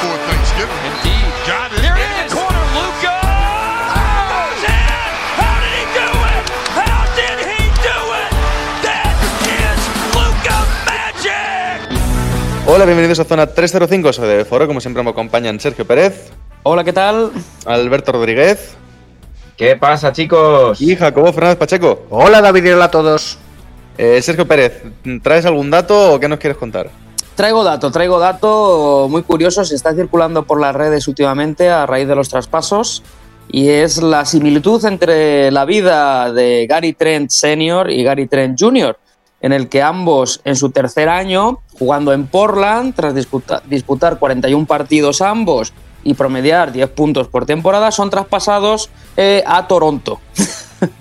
Thanksgiving. Indeed. Got it. In the corner. Luca. Luca Magic. Hola, bienvenidos a Zona 305, soy de Foro, como siempre me acompañan Sergio Pérez, Hola, ¿qué tal? Alberto Rodríguez ¿Qué pasa, chicos? y Jacobo Fernández Pacheco. Hola David y hola a todos. Eh, Sergio Pérez, ¿traes algún dato o qué nos quieres contar? Traigo dato, traigo dato muy curioso, se está circulando por las redes últimamente a raíz de los traspasos y es la similitud entre la vida de Gary Trent Sr. y Gary Trent Jr., en el que ambos en su tercer año, jugando en Portland, tras disputa- disputar 41 partidos ambos y promediar 10 puntos por temporada, son traspasados eh, a Toronto.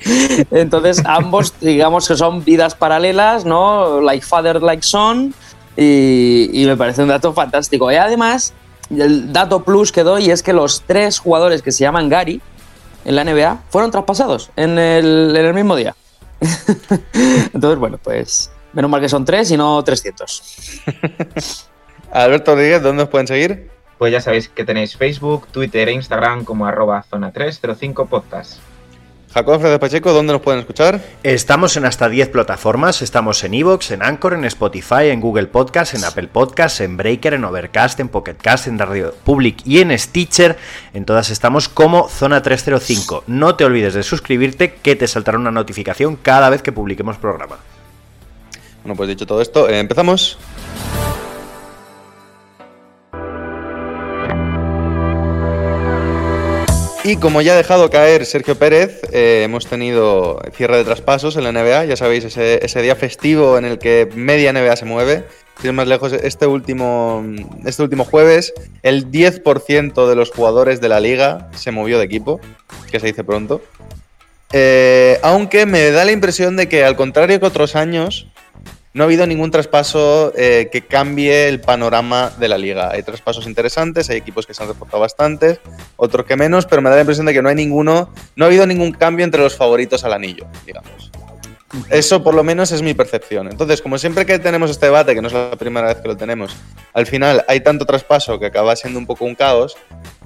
Entonces, ambos, digamos que son vidas paralelas, ¿no? Like father, like son. Y, y me parece un dato fantástico. Y además, el dato plus que doy es que los tres jugadores que se llaman Gary en la NBA fueron traspasados en el, en el mismo día. Entonces, bueno, pues menos mal que son tres y no 300. Alberto Rodríguez, ¿dónde nos pueden seguir? Pues ya sabéis que tenéis Facebook, Twitter e Instagram como arroba zona 305 podcast. Jacobo Fernández Pacheco, ¿dónde nos pueden escuchar? Estamos en hasta 10 plataformas, estamos en Evox, en Anchor, en Spotify, en Google Podcast, en Apple Podcast, en Breaker, en Overcast, en Pocket Cast, en Radio Public y en Stitcher. En todas estamos como Zona 305. No te olvides de suscribirte que te saltará una notificación cada vez que publiquemos programa. Bueno, pues dicho todo esto, eh, empezamos. Y como ya ha dejado caer Sergio Pérez, eh, hemos tenido cierre de traspasos en la NBA, ya sabéis, ese, día festivo en el que media NBA se mueve. Sin más lejos, este último, este último jueves, el 10% de los jugadores de la liga se movió de equipo, que se dice pronto. Eh, aunque me da la impresión de que, al contrario que otros años, no ha habido ningún traspaso eh, que cambie el panorama de la liga. Hay traspasos interesantes, hay equipos que se han reportado bastantes, otros que menos, pero me da la impresión de que no hay ninguno, no ha habido ningún cambio entre los favoritos al anillo, digamos. Eso por lo menos es mi percepción. Entonces, como siempre que tenemos este debate, que no es la primera vez que lo tenemos, al final hay tanto traspaso que acaba siendo un poco un caos,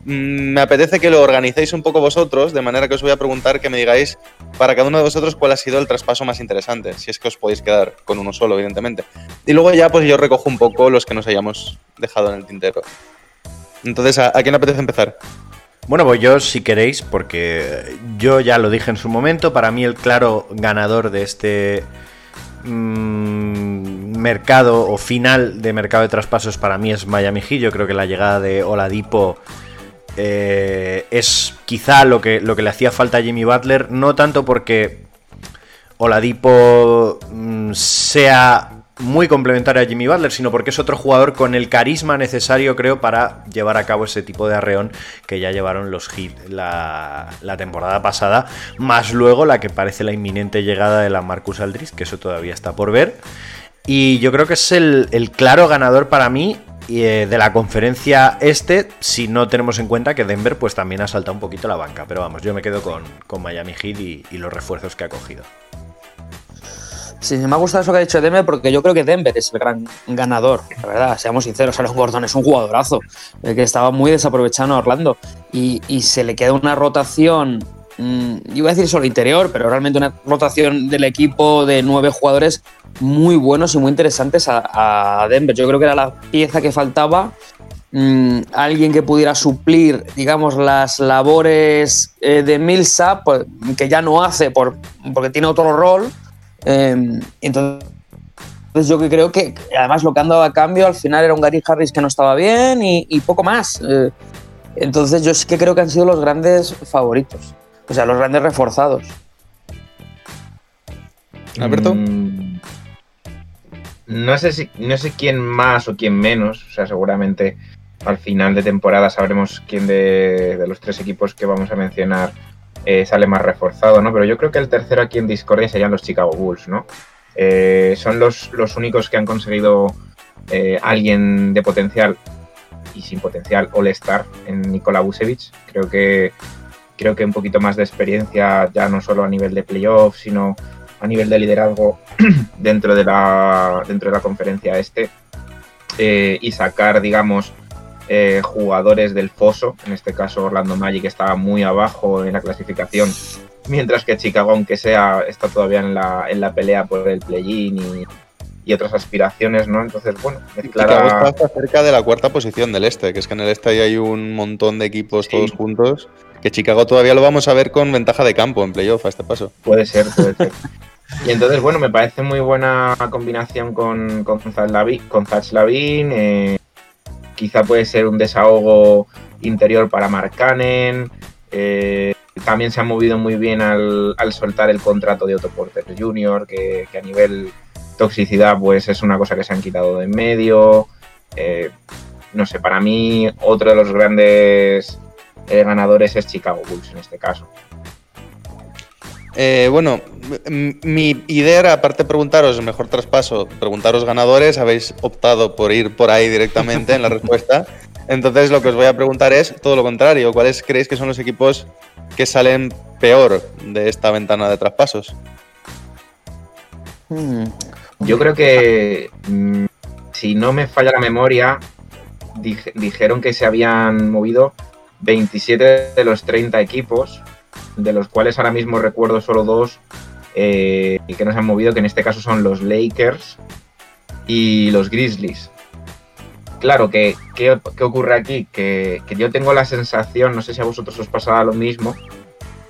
mm, me apetece que lo organicéis un poco vosotros, de manera que os voy a preguntar que me digáis para cada uno de vosotros cuál ha sido el traspaso más interesante, si es que os podéis quedar con uno solo, evidentemente. Y luego ya pues yo recojo un poco los que nos hayamos dejado en el tintero. Entonces, ¿a, a quién apetece empezar? Bueno, pues yo si queréis, porque yo ya lo dije en su momento, para mí el claro ganador de este mm, mercado o final de mercado de traspasos para mí es Miami Heat. Yo creo que la llegada de Oladipo eh, es quizá lo que, lo que le hacía falta a Jimmy Butler, no tanto porque Oladipo mm, sea muy complementario a Jimmy Butler, sino porque es otro jugador con el carisma necesario, creo, para llevar a cabo ese tipo de arreón que ya llevaron los Heat la, temporada pasada, más luego la que parece la inminente llegada de la Marcus Aldridge, que eso todavía está por ver. Y yo creo que es el, claro ganador para mí eh, de la conferencia este, si no tenemos en cuenta que Denver pues también ha saltado un poquito la banca. Pero vamos, yo me quedo con, con Miami Heat y los refuerzos que ha cogido. Sí, me ha gustado eso que ha dicho Denver porque yo creo que Denver es el gran ganador, la verdad, seamos sinceros. Aaron Gordon es un jugadorazo eh, que estaba muy desaprovechado en Orlando y, y se le queda una rotación, mmm, iba a decir solo interior, pero realmente una rotación del equipo de nueve jugadores muy buenos y muy interesantes a, a Denver. Yo creo que era la pieza que faltaba mm, alguien que pudiera suplir, digamos, las labores eh, de Millsap, pues, que ya no hace por, porque tiene otro rol. Eh, entonces, yo que creo que además lo que han dado a cambio al final era un Gary Harris que no estaba bien y, y poco más. Eh, entonces, yo sí que creo que han sido los grandes favoritos, o sea, los grandes reforzados. Alberto. Mm, no sé si no sé quién más o quién menos, o sea, seguramente al final de temporada sabremos quién de, de los tres equipos que vamos a mencionar eh, sale más reforzado, ¿no? Pero yo creo que el tercero aquí en discordia serían los Chicago Bulls, ¿no? Eh, son los, los únicos que han conseguido eh, alguien de potencial y sin potencial All-Star en Nikola Vucevic. Creo que, creo que un poquito más de experiencia, ya no solo a nivel de playoff, sino a nivel de liderazgo dentro de la, dentro de la conferencia este. y sacar, digamos, eh, jugadores del foso, en este caso Orlando Magic estaba muy abajo en la clasificación, mientras que Chicago, aunque sea, está todavía en la, en la pelea por el play-in y, y otras aspiraciones, ¿no? Entonces, bueno, mezclar Chicago está cerca de la cuarta posición del este, que es que en el este ahí hay un montón de equipos Sí. todos juntos. Que Chicago todavía lo vamos a ver con ventaja de campo en playoff a este paso. Puede ser, puede ser. Y entonces, bueno, me parece muy buena combinación con, con, Zach Lavi- con Zach Lavin. eh, quizá puede ser un desahogo interior para Mark Cannon. eh, también se ha movido muy bien al, al soltar el contrato de Otto Porter Jr., que, a nivel toxicidad pues es una cosa que se han quitado de en medio. Eh, no sé, para mí otro de los grandes eh, ganadores es Chicago Bulls en este caso. Eh, bueno, mi idea era, aparte de preguntaros el mejor traspaso, preguntaros ganadores, habéis optado por ir por ahí directamente en la respuesta. Entonces lo que os voy a preguntar es todo lo contrario. ¿Cuáles creéis que son los equipos que salen peor de esta ventana de traspasos? Hmm. Yo creo que, mm, si no me falla la memoria, dije- dijeron que se habían movido 27 de los 30 equipos, de los cuales ahora mismo recuerdo solo dos eh, que no se han movido, que en este caso son los Lakers y los Grizzlies. Claro, que, ¿qué, qué ocurre aquí? Que, que yo tengo la sensación, no sé si a vosotros os pasará lo mismo,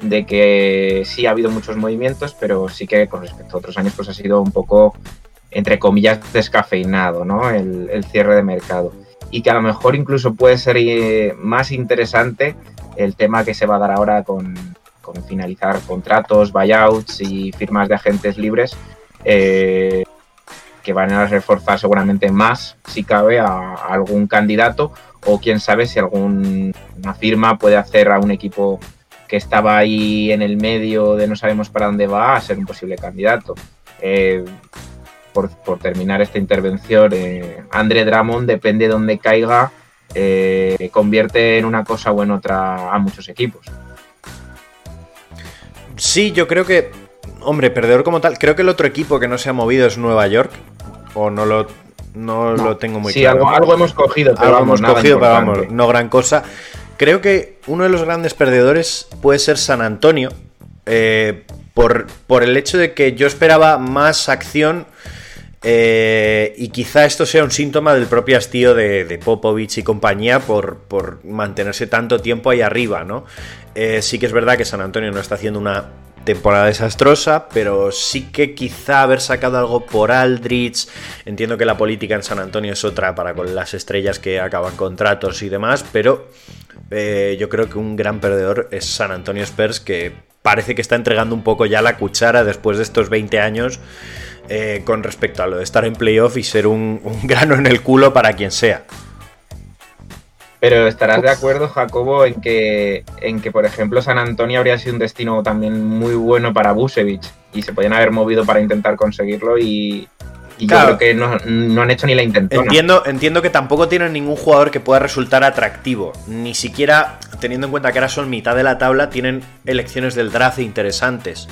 de que sí ha habido muchos movimientos, pero sí que con respecto a otros años pues ha sido un poco, entre comillas, descafeinado, ¿no? El, el cierre de mercado. Y que a lo mejor incluso puede ser eh, más interesante el tema que se va a dar ahora con, con finalizar contratos, buyouts y firmas de agentes libres, eh, que van a reforzar seguramente más, si cabe, a, algún candidato o quién sabe si alguna firma puede hacer a un equipo que estaba ahí en el medio de no sabemos para dónde va a ser un posible candidato. Eh, por, por terminar esta intervención, eh, Andre Drummond, depende de dónde caiga, eh, convierte en una cosa o en otra a muchos equipos. Sí, yo creo que. Hombre, perdedor como tal. Creo que el otro equipo que no se ha movido es Nueva York. O no lo, no lo tengo muy sí, claro. algo, algo hemos cogido, pero Algo vamos, hemos nada cogido, pero importante. vamos, no gran cosa. Creo que uno de los grandes perdedores puede ser San Antonio. eh, por, por el hecho de que yo esperaba más acción. Eh, y quizá esto sea un síntoma del propio hastío de, Popovich y compañía por, por mantenerse tanto tiempo ahí arriba, ¿no? Eh, sí que es verdad que San Antonio no está haciendo una temporada desastrosa, pero sí que quizá haber sacado algo por Aldrich. Entiendo que la política en San Antonio es otra para con las estrellas que acaban contratos y demás, pero eh, yo creo que un gran perdedor es San Antonio Spurs, que parece que está entregando un poco ya la cuchara después de estos 20 años eh, con respecto a lo de estar en playoff y ser un, un grano en el culo para quien sea. Pero estarás de acuerdo, Jacobo, en que, en que, por ejemplo, San Antonio habría sido un destino también muy bueno para Busevich y se podían haber movido para intentar conseguirlo y, y Claro. yo creo que no, no han hecho ni la intentona. Entiendo, entiendo que tampoco tienen ningún jugador que pueda resultar atractivo. Ni siquiera, teniendo en cuenta que ahora son mitad de la tabla, tienen elecciones del draft interesantes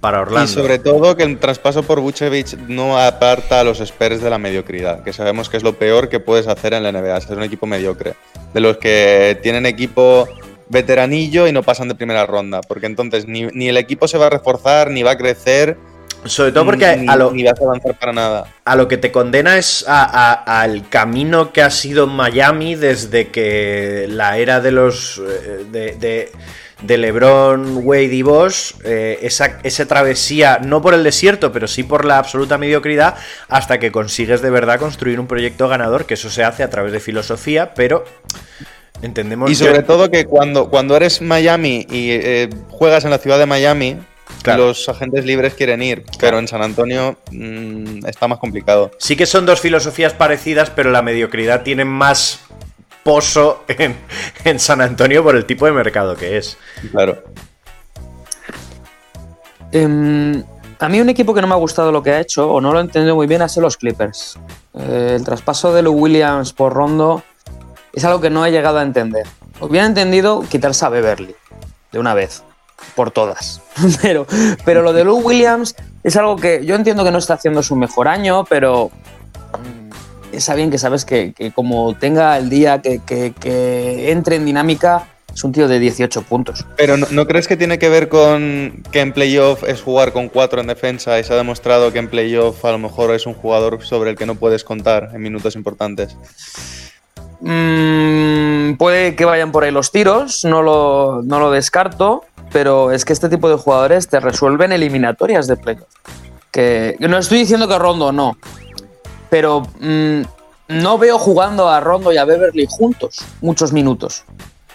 para Orlando. Y sobre todo que el traspaso por Vucevic no aparta a los Spurs de la mediocridad, que sabemos que es lo peor que puedes hacer en la NBA, ser un equipo mediocre. De los que tienen equipo veteranillo y no pasan de primera ronda, porque entonces ni, ni el equipo se va a reforzar, ni va a crecer, Sobre todo porque ni, a lo, ni vas a avanzar para nada. a lo que te condena es a- a- al camino que ha sido Miami desde que la era de los eh, de, de- de LeBron, Wade y Bosch, eh, esa, esa travesía, no por el desierto, pero sí por la absoluta mediocridad, hasta que consigues de verdad construir un proyecto ganador, que eso se hace a través de filosofía, pero entendemos Y sobre todo que cuando, cuando eres Miami y eh, juegas en la ciudad de Miami, Claro. los agentes libres quieren ir, pero en San Antonio mm, está más complicado. Sí que son dos filosofías parecidas, pero la mediocridad tiene más pozo en, en San Antonio por el tipo de mercado que es. Claro. Em, a mí un equipo que no me ha gustado lo que ha hecho o no lo he entendido muy bien ha sido los Clippers. Eh, el traspaso de Lou Williams por Rondo es algo que no he llegado a entender. Hubiera entendido quitarse a Beverly de una vez, por todas. pero, pero lo de Lou Williams es algo que yo entiendo que no está haciendo su mejor año, pero mm, es bien que sabes que, que como tenga el día que, que- que entre en dinámica, es un tío de 18 puntos. Pero ¿no, no crees que tiene que ver con que en playoff es jugar con cuatro en defensa y se ha demostrado que en playoff a lo mejor es un jugador sobre el que no puedes contar en minutos importantes? Mm, puede que vayan por ahí los tiros, no lo, no lo descarto, pero es que este tipo de jugadores te resuelven eliminatorias de playoff. Que no estoy diciendo que Rondo no, pero mm, no veo jugando a Rondo y a Beverly juntos muchos minutos.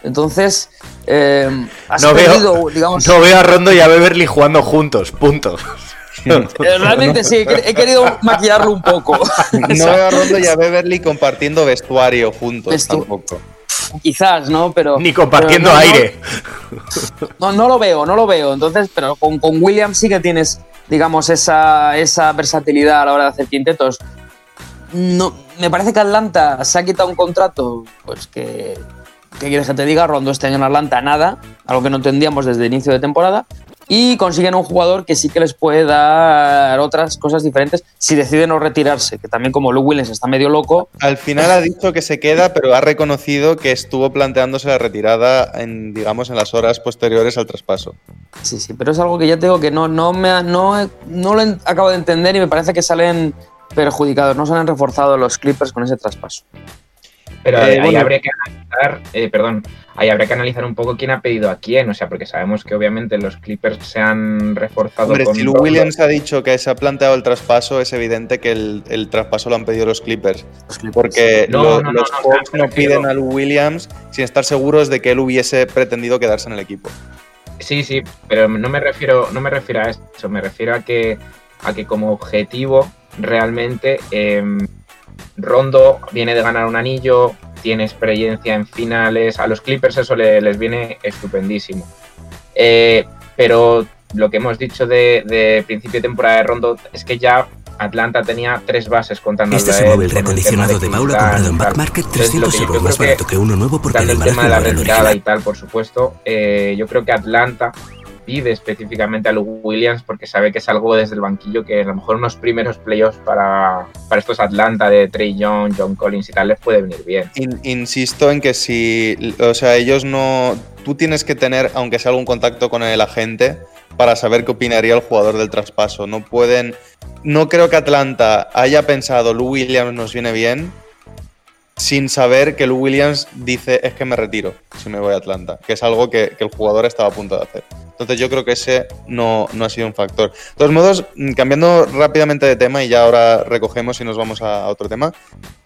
Entonces, eh, has No perdido, veo, digamos, no veo a Rondo y a Beverly jugando juntos, punto. eh, realmente sí, he quer- he querido maquillarlo un poco. No veo a Rondo y a Beverly compartiendo vestuario juntos Vestu- tampoco. Quizás, ¿no? Pero Ni compartiendo pero no- aire. No, no lo veo, no lo veo. Entonces, pero con, con Williams sí que tienes, digamos, esa, esa versatilidad a la hora de hacer quintetos. No, me parece que Atlanta se ha quitado un contrato, pues que. ¿Qué quieres que te diga? Rondo este año en Atlanta nada, algo que no entendíamos desde el inicio de temporada. Y consiguen un jugador que sí que les puede dar otras cosas diferentes si deciden no retirarse, que también como Lou Williams está medio loco, Al final ha dicho que se queda, pero ha reconocido que estuvo planteándose la retirada en, digamos, en las horas posteriores al traspaso. Sí, sí, pero es algo que ya te digo que no, no, me, no, no lo acabo de entender y me parece que salen perjudicados, no se han reforzado los Clippers con ese traspaso. Pero Eh, ahí bueno. habría que analizar, eh, perdón, ahí habría que analizar un poco quién ha pedido a quién, o sea, porque sabemos que obviamente los Clippers se han reforzado Hombre, con si Lou. Williams ha dicho que se ha planteado el traspaso, es evidente que el, el traspaso lo han pedido los Clippers. Los Clippers. Porque No, lo- no, no, los no, Hawks no piden a Lou Williams sin estar seguros de que él hubiese pretendido quedarse en el equipo. Sí, sí, pero no me refiero, no me refiero a eso, me refiero a que, a que como objetivo realmente em, Rondo viene de ganar un anillo, tiene experiencia en finales, a los Clippers eso le- les viene estupendísimo. Eh, pero lo que hemos dicho de, de principio de temporada de Rondo es que ya Atlanta tenía tres bases contando Este es un móvil reacondicionado de Paula comprado en Back Market 300 euros más barato que uno nuevo porque el el tema de la retirada y tal, por supuesto, eh, yo creo que Atlanta pide específicamente a Lou Williams porque sabe que es algo desde el banquillo que a lo mejor unos primeros playoffs para, para estos Atlanta de Trey Young, John Collins y tal les puede venir bien. In- insisto en que si, o sea, ellos no, tú tienes que tener, aunque sea algún contacto con el agente, para saber qué opinaría el jugador del traspaso. No pueden, no creo que Atlanta haya pensado, Lou Williams nos viene bien, sin saber que Lou Williams dice, es que me retiro si me voy a Atlanta, que es algo que, que el jugador estaba a punto de hacer. Entonces yo creo que ese no, no ha sido un factor. De todos modos, mm, cambiando rápidamente de tema y ya ahora recogemos y nos vamos a, otro tema,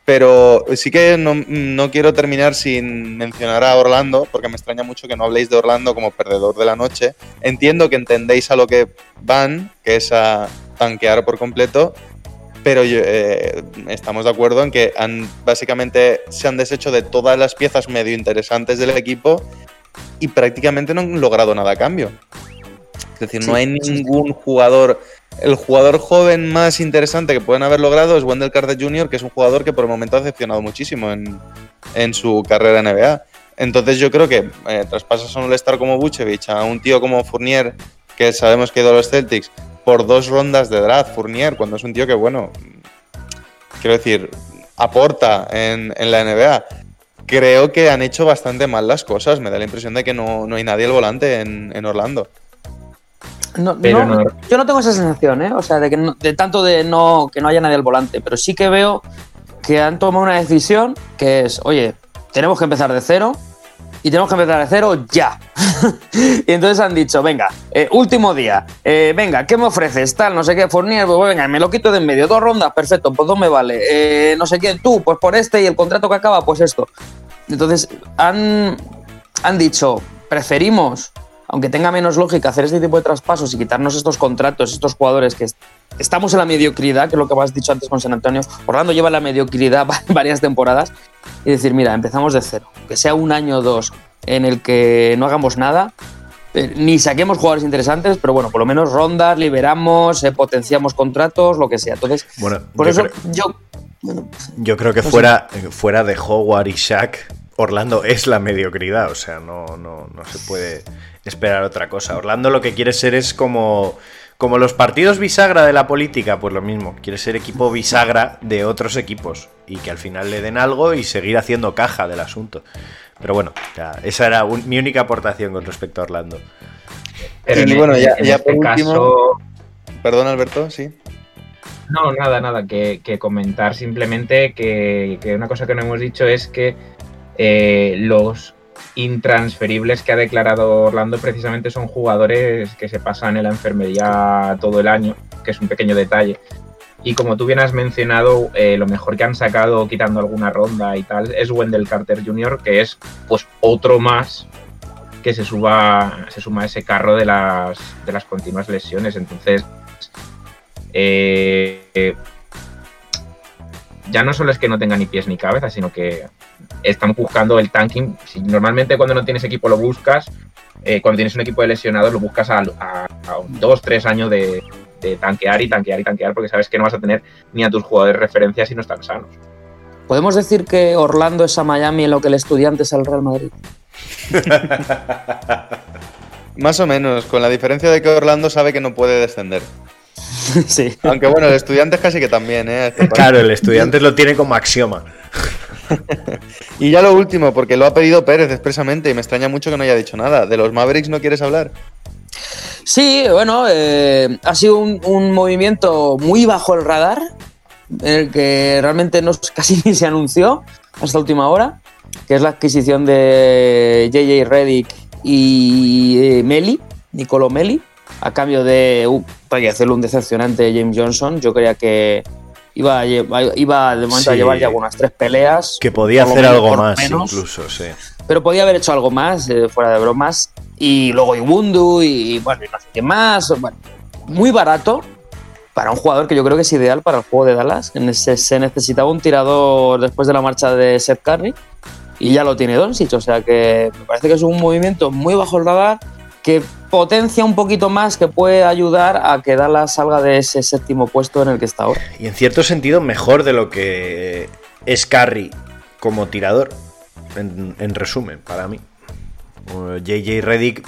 pero sí que no, no quiero terminar sin mencionar a Orlando, porque me extraña mucho que no habléis de Orlando como perdedor de la noche. Entiendo que entendéis a lo que van, que es a tanquear por completo, pero eh, estamos de acuerdo en que han, básicamente se han deshecho de todas las piezas medio interesantes del equipo y prácticamente no han logrado nada a cambio. Es decir, no hay sí. ningún jugador. El jugador joven más interesante que pueden haber logrado es Wendell Carter Jr., que es un jugador que por el momento ha decepcionado muchísimo en, en su carrera en NBA. Entonces yo creo que eh, traspasas a un All-Star como Vucevic, a un tío como Fournier, que sabemos que ha ido a los Celtics, por dos rondas de draft, Fournier, cuando es un tío que, bueno, quiero decir, aporta en, en la NBA. Creo que han hecho bastante mal las cosas. Me da la impresión de que no, no hay nadie al volante en, en Orlando. No, Pero no- no- Yo no tengo esa sensación, ¿eh? O sea, de, que no- de tanto de no, que no haya nadie al volante, pero sí que veo que han tomado una decisión que es, oye, tenemos que empezar de cero y tenemos que empezar de cero ya. y entonces han dicho, venga, eh, último día, eh, venga, ¿qué me ofreces? Tal, no sé qué, Fournier, pues venga, me lo quito de en medio, dos rondas, perfecto, pues dos me vale. Eh, no sé qué, tú, pues por este y el contrato que acaba, pues esto. Entonces han, han dicho, preferimos, aunque tenga menos lógica, hacer este tipo de traspasos y quitarnos estos contratos, estos jugadores que estamos en la mediocridad, que es lo que has dicho antes con San Antonio. Orlando lleva la mediocridad varias temporadas y decir, mira, empezamos de cero, que sea un año o dos en el que no hagamos nada, eh, ni saquemos jugadores interesantes, pero bueno, por lo menos rondas, liberamos, eh, potenciamos contratos, lo que sea. Entonces, Bueno, por yo eso creo- yo. bueno, Yo creo que No sé. fuera, fuera de Howard y Shaq, Orlando es la mediocridad. O sea, no, no, no se puede esperar otra cosa. Orlando lo que quiere ser es como, como los partidos bisagra de la política, pues lo mismo. Quiere ser equipo bisagra de otros equipos y que al final le den algo y seguir haciendo caja del asunto. Pero bueno, ya, esa era un- mi única aportación con respecto a Orlando. Pero Y en, bueno, en- ya- en ya este por último- caso, Perdón, Alberto, sí. No, nada, nada, que, que comentar simplemente que, que una cosa que no hemos dicho es que eh, los intransferibles que ha declarado Orlando precisamente son jugadores que se pasan en la enfermería todo el año, que es un pequeño detalle. Y como tú bien has mencionado, eh, lo mejor que han sacado quitando alguna ronda y tal es Wendell Carter Jr., que es pues otro más que se suba se suma a ese carro de las, de las continuas lesiones. Entonces, eh, eh, ya no solo es que no tenga ni pies ni cabeza, sino que están buscando el tanking. Si normalmente cuando no tienes equipo lo buscas, eh, cuando tienes un equipo de lesionados lo buscas a, a- a dos, tres años de, de tanquear y tanquear y tanquear, porque sabes que no vas a tener ni a tus jugadores de referencia si no están sanos. ¿Podemos decir que Orlando es a Miami en lo que el estudiante es al Real Madrid? Más o menos, con la diferencia de que Orlando sabe que no puede descender. sí. Aunque bueno, el estudiante casi que también, ¿eh? Claro, el estudiante lo tiene como axioma. Y ya lo último, porque lo ha pedido Pérez expresamente y me extraña mucho que no haya dicho nada. ¿De los Mavericks no quieres hablar? Sí, bueno, eh, ha sido un, movimiento muy bajo el radar, en el que realmente no, casi ni se anunció hasta última hora, que es la adquisición de JJ Reddick y eh, Meli, Nicolo Meli, a cambio de uh, hay que hacerle un decepcionante James Johnson. Yo creía que iba a, iba de momento a llevar ya algunas tres peleas. Que podía hacer menos- algo más, menos incluso, sí. pero podía haber hecho algo más, eh, fuera de bromas. Y luego Ibundu y bueno, y no sé qué más. Bueno, muy barato para un jugador que yo creo que es ideal para el juego de Dallas. En ese- Se necesitaba un tirador después de la marcha de Seth Curry y ya lo tiene Doncic. O sea que me parece que es un movimiento muy bajo el radar que potencia un poquito más, que puede ayudar a que Dallas salga de ese séptimo puesto en el que está ahora. Y en cierto sentido, mejor de lo que es Curry como tirador. En, en resumen, para mí. Uh, JJ Reddick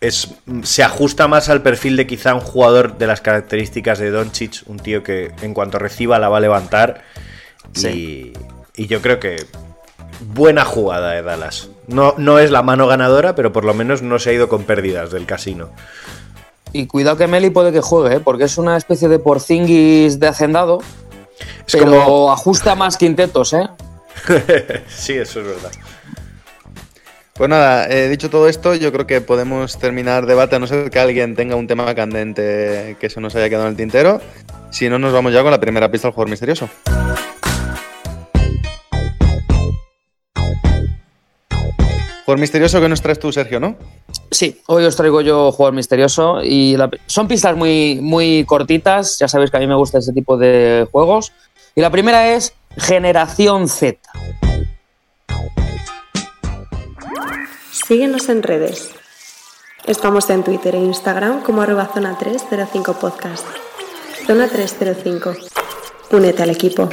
es, se ajusta más al perfil de quizá un jugador de las características de Doncic, un tío que en cuanto reciba la va a levantar. Y, y yo creo que buena jugada de Dallas. No, no es la mano ganadora, pero por lo menos no se ha ido con pérdidas del casino. Y cuidado que Meli puede que juegue, ¿eh? porque es una especie de porcinguis de hacendado. Es pero como- ajusta más quintetos, ¿eh? sí, eso es verdad. Pues nada, eh, dicho todo esto, yo creo que podemos terminar debate a no ser que alguien tenga un tema candente que se nos haya quedado en el tintero. Si no, nos vamos ya con la primera pista del jugador misterioso. Jugador misterioso que nos traes tú, Sergio, ¿no? Sí, hoy os traigo yo jugador misterioso y la- son pistas muy, muy cortitas, ya sabéis que a mí me gusta ese tipo de juegos. Y la primera es Generación Z. Síguenos en redes. Estamos en Twitter e Instagram como arroba zona 305 podcast. Zona 305. Únete al equipo.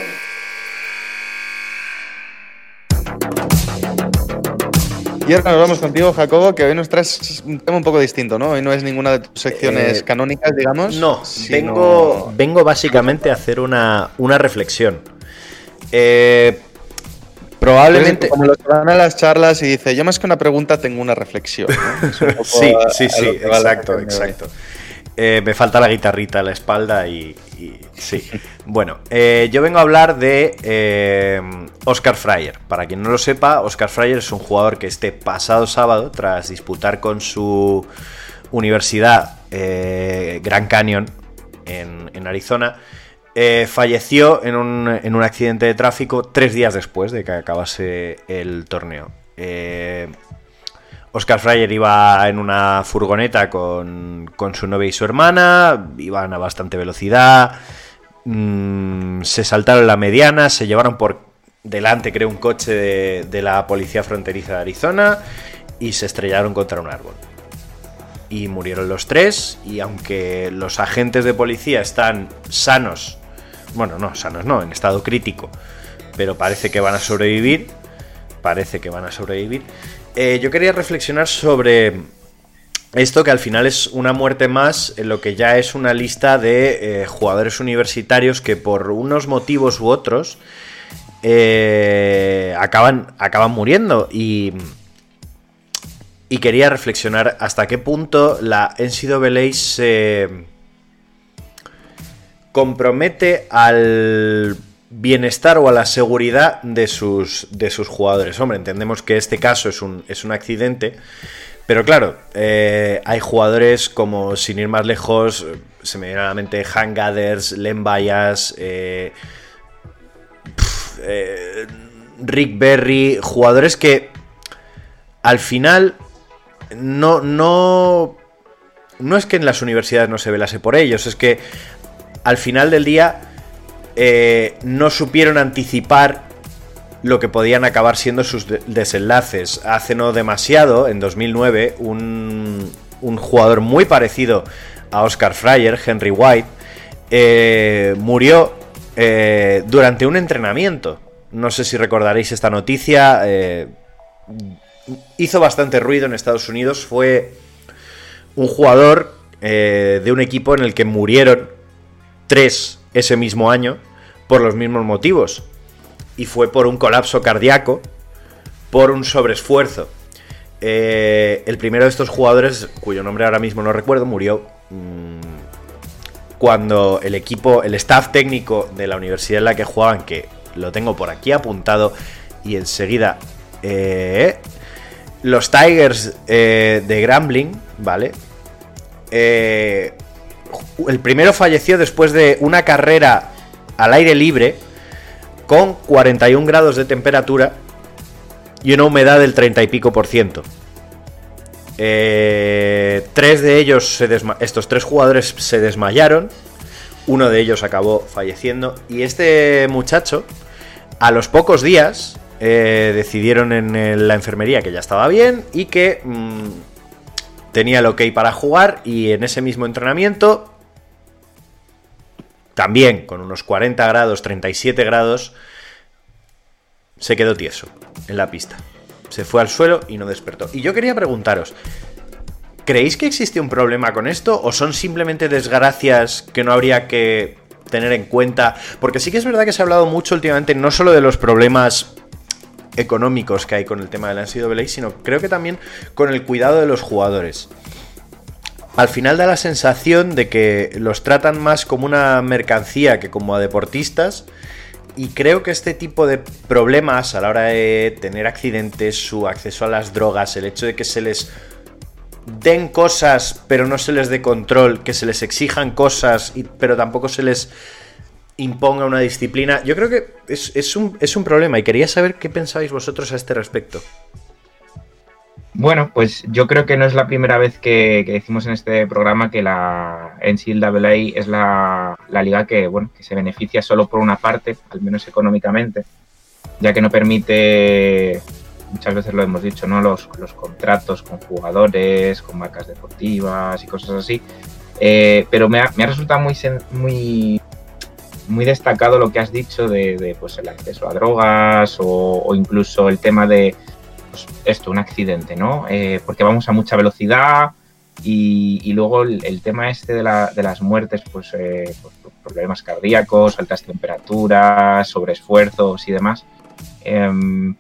Y ahora nos vamos contigo, Jacobo, que hoy nos traes un tema un poco distinto, ¿no? Hoy no es ninguna de tus secciones Eh, canónicas, digamos. No, sino- vengo, vengo básicamente a hacer una, una reflexión. Eh, probablemente. Como los que van a las charlas y dice, yo más que una pregunta tengo una reflexión. Sí, a- sí, sí, exacto, hoy. Eh, me falta la guitarrita a la espalda y, y- sí. Bueno, eh, yo vengo a hablar de eh, Oscar Fryer. Para quien no lo sepa, Oscar Fryer es un jugador que este pasado sábado, tras disputar con su universidad eh, Grand Canyon en, en Arizona, falleció en un, en un accidente de tráfico tres días después de que acabase el torneo. Oscar Fryer iba en una furgoneta con, con su novia y su hermana, iban a bastante velocidad, mm, se saltaron la mediana, se llevaron por delante, creo, un coche de, de la policía fronteriza de Arizona y se estrellaron contra un árbol. Y murieron los tres, y aunque los agentes de policía están sanos, bueno, no, sanos no, en estado crítico, pero parece que van a sobrevivir, parece que van a sobrevivir, eh, yo quería reflexionar sobre esto que al final es una muerte más en lo que ya es una lista de eh, jugadores universitarios que por unos motivos u otros eh, acaban, acaban muriendo. Y, y quería reflexionar hasta qué punto la NCAA se compromete al bienestar o a la seguridad de sus, de sus jugadores. Hombre, entendemos que este caso es un, es un accidente, pero claro, eh, hay jugadores como, sin ir más lejos, se me viene a la mente Han Gathers, Len Bayas, eh, eh, Rick Berry, jugadores que al final no, no, no es que en las universidades no se velase por ellos, es que al final del día eh, no supieron anticipar lo que podían acabar siendo sus desenlaces. Hace no demasiado, en 2009, un, jugador muy parecido a Oscar Fryer, Henry White, eh, murió eh, durante un entrenamiento. No sé si recordaréis esta noticia. hizo bastante ruido en Estados Unidos. Fue un jugador de un equipo en el que murieron tres ese mismo año por los mismos motivos. Y fue por un colapso cardíaco, por un sobreesfuerzo. Eh, el primero de estos jugadores, cuyo nombre ahora mismo no recuerdo, murió mmm, cuando el equipo, el staff técnico de la universidad en la que jugaban, que lo tengo por aquí apuntado, y enseguida eh, los Tigers eh, de Grambling, ¿vale? Eh, el primero falleció después de una carrera al aire libre con 41 grados de temperatura y una humedad del 30 y pico por ciento. Eh, tres de ellos, estos tres jugadores se desmayaron, uno de ellos acabó falleciendo y este muchacho, a los pocos días, eh, decidieron en la enfermería que ya estaba bien y que mmm, tenía el ok para jugar y en ese mismo entrenamiento también con unos 40 grados, 37 grados, se quedó tieso en la pista. Se fue al suelo y no despertó. Y yo quería preguntaros, ¿creéis que existe un problema con esto o son simplemente desgracias que no habría que tener en cuenta? Porque sí que es verdad que se ha hablado mucho últimamente no solo de los problemas económicos que hay con el tema de la NCAA, sino creo que también con el cuidado de los jugadores al final da la sensación de que los tratan más como una mercancía que como a deportistas. Y creo que este tipo de problemas a la hora de tener accidentes, su acceso a las drogas, el hecho de que se les den cosas pero no se les dé control, que se les exijan cosas pero tampoco se les imponga una disciplina, yo creo que es, un, es un problema y quería saber qué pensáis vosotros a este respecto. Bueno, pues yo creo que no es la primera vez que, decimos en este programa que la NCAA es la, liga que, bueno, que se beneficia solo por una parte, al menos económicamente, ya que no permite, muchas veces lo hemos dicho, ¿no? los, los contratos con jugadores, con marcas deportivas y cosas así. Eh, pero me ha, resultado muy, muy, muy destacado lo que has dicho de, pues, el acceso a drogas o incluso el tema de pues, esto, un accidente, ¿no? Eh, porque vamos a mucha velocidad y, luego el, tema este de, las muertes, pues, eh, pues, problemas cardíacos, altas temperaturas, sobreesfuerzos y demás. Em,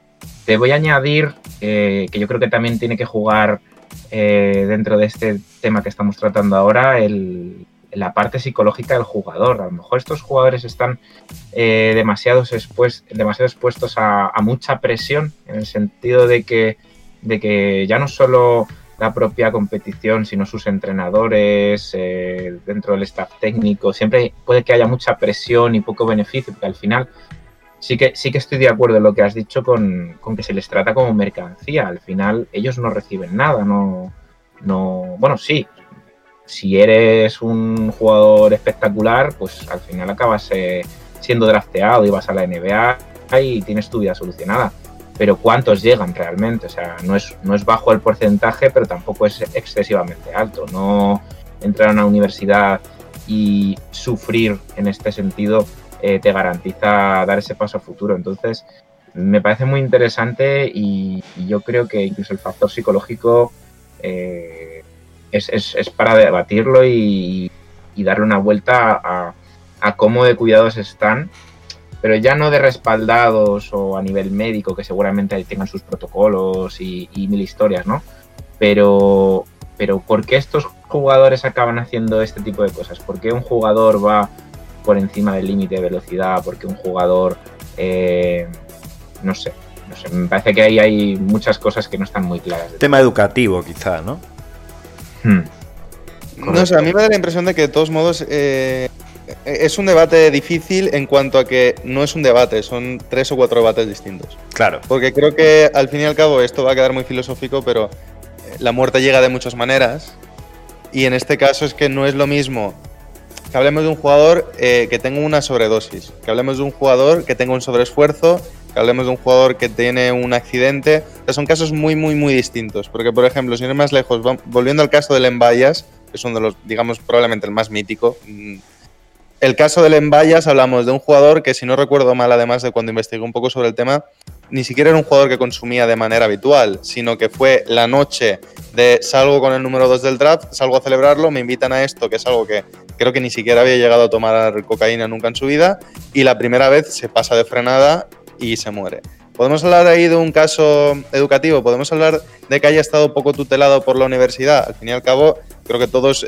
te voy a añadir eh, que yo creo que también tiene que jugar dentro de este tema que estamos tratando ahora el, la parte psicológica del jugador. A lo mejor estos jugadores están eh, demasiado, expuestos a, mucha presión, en el sentido de que, de que ya no solo la propia competición, sino sus entrenadores, eh, dentro del staff técnico, siempre puede que haya mucha presión y poco beneficio, porque al final sí que, sí que estoy de acuerdo en lo que has dicho con, con que se les trata como mercancía. Al final, ellos no reciben nada, no. no bueno, sí. Si eres un jugador espectacular, pues al final acabas eh, siendo drafteado y vas a la NBA y tienes tu vida solucionada. Pero ¿cuántos llegan realmente? O sea, no es, no es bajo el porcentaje, pero tampoco es excesivamente alto. No entrar a una universidad y sufrir en este sentido eh, te garantiza dar ese paso a futuro. Entonces, me parece muy interesante y, y yo creo que incluso el factor psicológico eh, es, es, es, para debatirlo y, y, darle una vuelta a, a cómo de cuidados están, pero ya no de respaldados o a nivel médico, que seguramente ahí tengan sus protocolos y, mil historias, ¿no? Pero, pero ¿por qué estos jugadores acaban haciendo este tipo de cosas? ¿Por qué un jugador va por encima del límite de velocidad? ¿Por qué un jugador, eh, no sé, no sé, me parece que ahí hay muchas cosas que no están muy claras. Tema educativo, quizá, ¿no? Hmm. No sé, a mí me da la impresión de que de todos modos eh, es un debate difícil en cuanto a que no es un debate, son tres o cuatro debates distintos. Claro. Porque creo que al fin y al cabo esto va a quedar muy filosófico, pero eh, la muerte llega de muchas maneras. Y en este caso es que no es lo mismo que hablemos de un jugador eh, que tenga una sobredosis, que hablemos de un jugador que tenga un sobreesfuerzo, que hablemos de un jugador que tiene un accidente. O sea, son casos muy, muy, muy distintos. Porque, por ejemplo, si no ir más lejos, volviendo al caso del Embayas, que es uno de los, digamos, probablemente el más mítico. mm, El caso del Embayas, hablamos de un jugador que, si no recuerdo mal, además de cuando investigué un poco sobre el tema, ni siquiera era un jugador que consumía de manera habitual, sino que fue la noche de salgo con el número 2 del draft, salgo a celebrarlo, me invitan a esto, que es algo que creo que ni siquiera había llegado a tomar cocaína nunca en su vida, y la primera vez se pasa de frenada y se muere. Podemos hablar ahí de un caso educativo, podemos hablar de que haya estado poco tutelado por la universidad. Al fin y al cabo, creo que todos,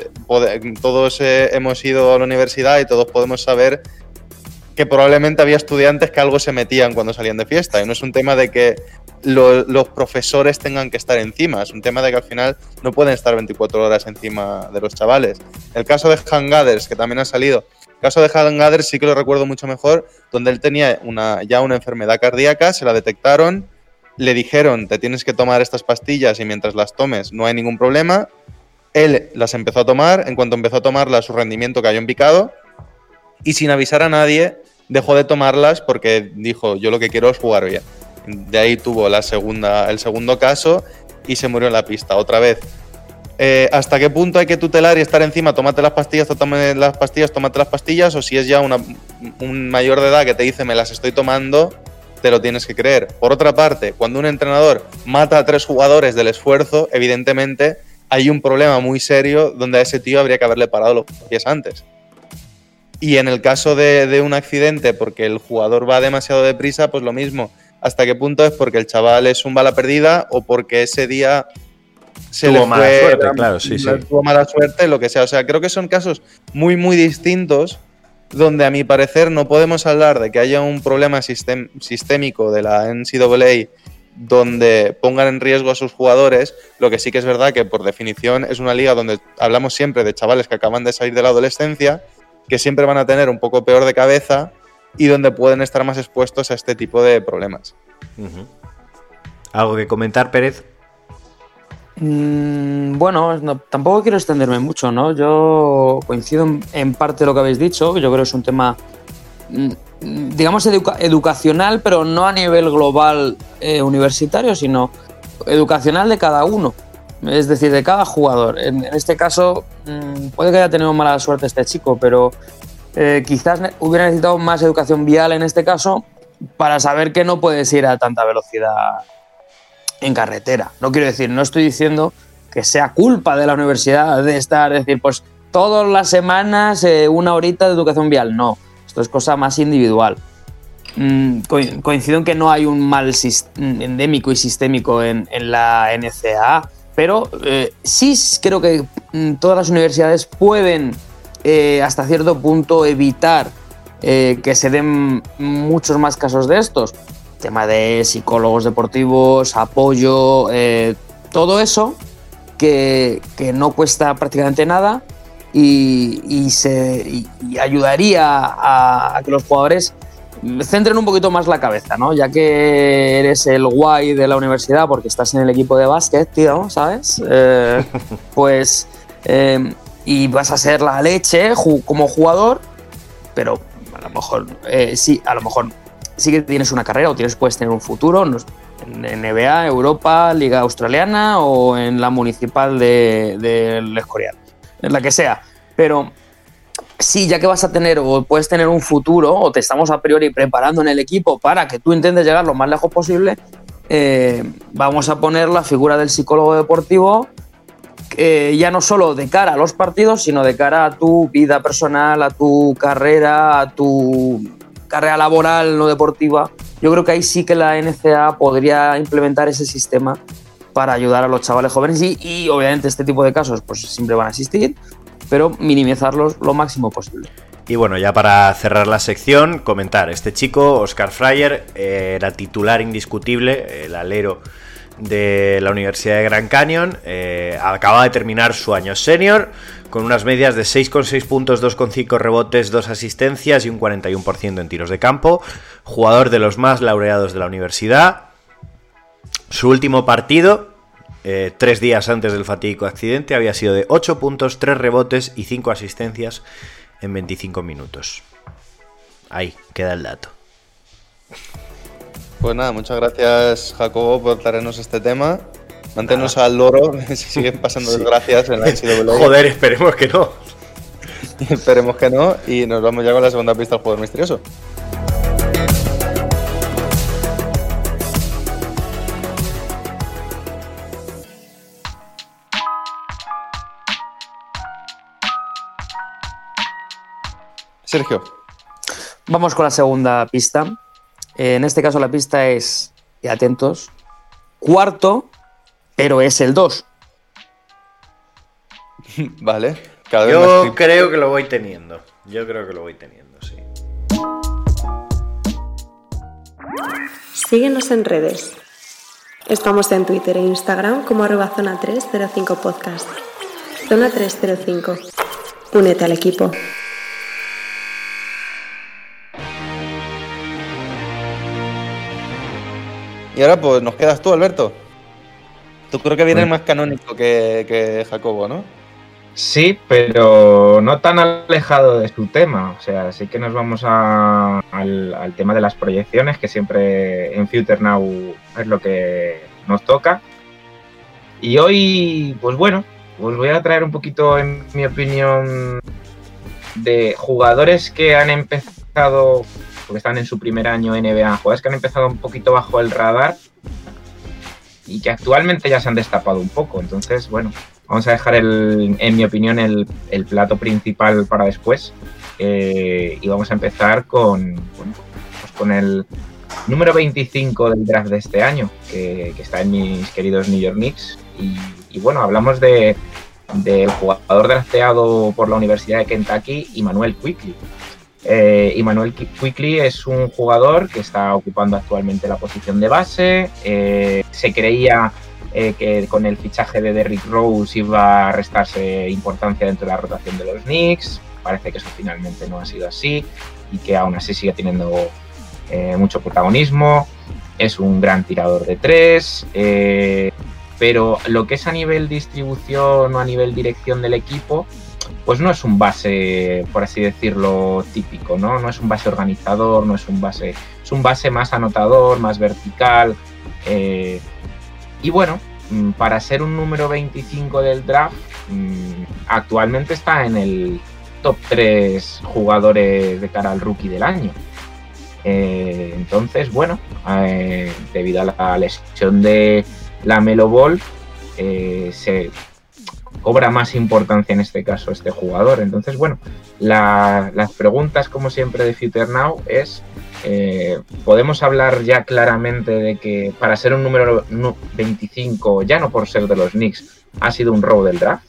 todos eh, hemos ido a la universidad y todos podemos saber que probablemente había estudiantes que algo se metían cuando salían de fiesta. Y no es un tema de que lo, los profesores tengan que estar encima, es un tema de que al final no pueden estar 24 horas encima de los chavales. El caso de Hangaders, que también ha salido, caso de Hangaders sí que lo recuerdo mucho mejor, donde él tenía ya una enfermedad cardíaca, se la detectaron, le dijeron, te tienes que tomar estas pastillas y mientras las tomes no hay ningún problema. Él las empezó a tomar, en cuanto empezó a tomarlas su rendimiento cayó en picado y sin avisar a nadie dejó de tomarlas porque dijo, yo lo que quiero es jugar bien. De ahí tuvo el segundo caso y se murió en la pista otra vez. Eh, ¿Hasta qué punto hay que tutelar y estar encima? Tómate las pastillas, tómate las pastillas, tómate las pastillas. O si es ya una, un mayor de edad que te dice me las estoy tomando, te lo tienes que creer. Por otra parte, cuando un entrenador mata a tres jugadores del esfuerzo, evidentemente hay un problema muy serio donde a ese tío habría que haberle parado los pies antes. Y en el caso de, de, un accidente, porque el jugador va demasiado deprisa, pues lo mismo. ¿Hasta qué punto es porque el chaval es un bala perdida o porque ese día se tuvo le mala fue, suerte, claro, sí, sí. tuvo mala suerte, lo que sea. O sea, creo que son casos muy, muy distintos donde a mi parecer no podemos hablar de que haya un problema sistem sistémico de la NCAA donde pongan en riesgo a sus jugadores, lo que sí que es verdad que por definición es una liga donde hablamos siempre de chavales que acaban de salir de la adolescencia, que siempre van a tener un poco peor de cabeza y donde pueden estar más expuestos a este tipo de problemas. Uh -huh. ¿Algo que comentar, Pérez? Mm, bueno, no, tampoco quiero extenderme mucho, ¿no? Yo coincido en, parte lo que habéis dicho, yo creo que es un tema, mm, digamos, educa educacional, pero no a nivel global eh, universitario, sino educacional de cada uno, es decir, de cada jugador. En, este caso, puede que haya tenido mala suerte este chico, pero eh, quizás hubiera necesitado más educación vial en este caso para saber que no puedes ir a tanta velocidad en carretera. No quiero decir, no estoy diciendo que sea culpa de la universidad de estar, es decir, pues todas las semanas eh, una horita de educación vial. No, esto es cosa más individual. Mm, coincido en que no hay un mal endémico y sistémico en, la NCAA, pero eh, sí creo que mm, todas las universidades pueden eh, hasta cierto punto evitar que se den muchos más casos de estos. Tema de psicólogos deportivos, apoyo, eh, todo eso que, que, no cuesta prácticamente nada y, y, se, y, y ayudaría a, a, que los jugadores centren un poquito más la cabeza, ¿no? Ya que eres el guay de la universidad porque estás en el equipo de básquet, tío, ¿sabes? Eh, pues. eh, y vas a ser la leche como jugador, pero a lo mejor. eh, sí, a lo mejor sí que tienes una carrera o tienes, puedes tener un futuro en NBA, Europa, Liga Australiana o en la municipal de, del Escorial, en la que sea. Pero sí, ya que vas a tener o puedes tener un futuro o te estamos a priori preparando en el equipo para que tú intentes llegar lo más lejos posible, eh, vamos a poner la figura del psicólogo deportivo eh, ya no solo de cara a los partidos, sino de cara a tu vida personal, a tu carrera, a tu carrera laboral no deportiva. Yo creo que ahí sí que la NCA podría implementar ese sistema para ayudar a los chavales jóvenes y, y, obviamente este tipo de casos pues siempre van a existir, pero minimizarlos lo máximo posible. Y bueno, ya para cerrar la sección, comentar, este chico, Oscar Fryer, eh, era titular indiscutible, el alero de la Universidad de Gran Canyon, eh, acaba de terminar su año senior, con unas medias de 6,6 puntos, 2,5 rebotes, 2 asistencias y un 41% en tiros de campo, jugador de los más laureados de la universidad. Su último partido, eh, tres días antes del fatídico accidente, había sido de 8 puntos, 3 rebotes y 5 asistencias en 25 minutos. Ahí queda el dato. Pues nada, muchas gracias Jacobo por traernos este tema. Mantenernos al loro, si siguen pasando desgracias en la NCAA. Joder, esperemos que no. Esperemos que no. Y nos vamos ya con la segunda pista del jugador misterioso. Sergio. Vamos con la segunda pista. Eh, En este caso la pista es, y atentos, cuarto, pero es el 2. Vale. Cada vez más Yo creo que lo voy teniendo. Yo creo que lo voy teniendo, sí. Síguenos en redes. Estamos en Twitter e Instagram como arroba zona 305 podcast. Zona 305. Únete al equipo. Y ahora pues nos quedas tú, Alberto. Tú creo que vienes más canónico que, que Jacobo, ¿no? Sí, pero no tan alejado de su tema. O sea, sí que nos vamos a- al, al tema de las proyecciones, que siempre en Future Now es lo que nos toca. Y hoy, pues bueno, os voy a traer un poquito, en mi opinión, de jugadores que han empezado, porque están en su primer año NBA, jugadores que han empezado un poquito bajo el radar y que actualmente ya se han destapado un poco. Entonces, bueno, vamos a dejar, el, en mi opinión, el, plato principal para después. eh, y vamos a empezar con, pues con el número 25 del draft de este año, que, está en mis queridos New York Knicks. Y, bueno, hablamos de del jugador drafteado por la Universidad de Kentucky, Emmanuel Quickly. Eh, Emmanuel Qui- Quickly es un jugador que está ocupando actualmente la posición de base. eh, se creía eh, que con el fichaje de Derrick Rose iba a restarse importancia dentro de la rotación de los Knicks. Parece que eso finalmente no ha sido así y que aún así sigue teniendo eh, mucho protagonismo. Es un gran tirador de tres. pero lo que es a nivel distribución o a nivel dirección del equipo, pues no es un base, por así decirlo, típico, ¿no? No es un base organizador, no es un base, es un base más anotador, más vertical. eh, y bueno, mm, para ser un número 25 del draft, mm, actualmente está en el top 3 jugadores de cara al rookie del año. Eh, entonces, bueno, eh, debido a la lesión de la Melo Ball, se cobra más importancia en este caso este jugador. Entonces, bueno, la- las preguntas, como siempre, de Future Now es, eh, ¿podemos hablar ya claramente de que para ser un número nu- 25, ya no por ser de los Knicks, ha sido un robo del draft?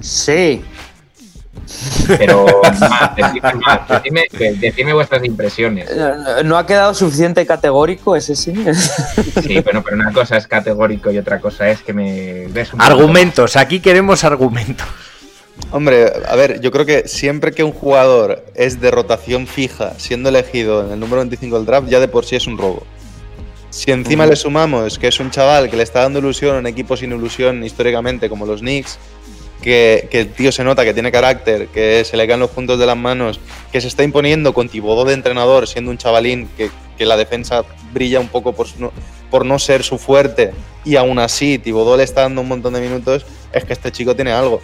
Sí. Pero más, más, decidme vuestras impresiones. ¿No ha quedado suficiente categórico ese sí? Sí, bueno, pero una cosa es categórico y otra cosa es que me des un poco Argumentos, aquí queremos argumentos. Hombre, a ver, yo creo que siempre que un jugador es de rotación fija, siendo elegido en el número 25 del draft, ya de por sí es un robo. Si encima le sumamos que es un chaval que le está dando ilusión a un equipo sin ilusión históricamente como los Knicks, que, el tío se nota que tiene carácter, que se le caen los puntos de las manos, que se está imponiendo con Tibodó de entrenador, siendo un chavalín que, que la defensa brilla un poco por no, por no ser su fuerte, y aún así Tibodó le está dando un montón de minutos, es que este chico tiene algo.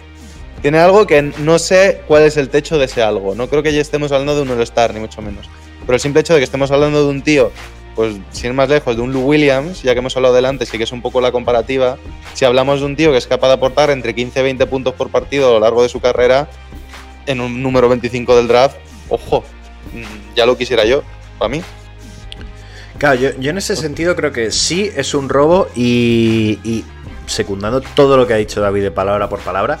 Tiene algo que no sé cuál es el techo de ese algo. No creo que ya estemos hablando de un All-Star, ni mucho menos. Pero el simple hecho de que estemos hablando de un tío, pues sin ir más lejos, de un Lou Williams, ya que hemos hablado delante, sí que es un poco la comparativa. Si hablamos de un tío que es capaz de aportar entre 15 y 20 puntos por partido a lo largo de su carrera, en un número 25 del draft, ojo, mm, ya lo quisiera yo, para mí. Claro, yo, en ese sentido creo que sí es un robo y, y secundando todo lo que ha dicho David de palabra por palabra,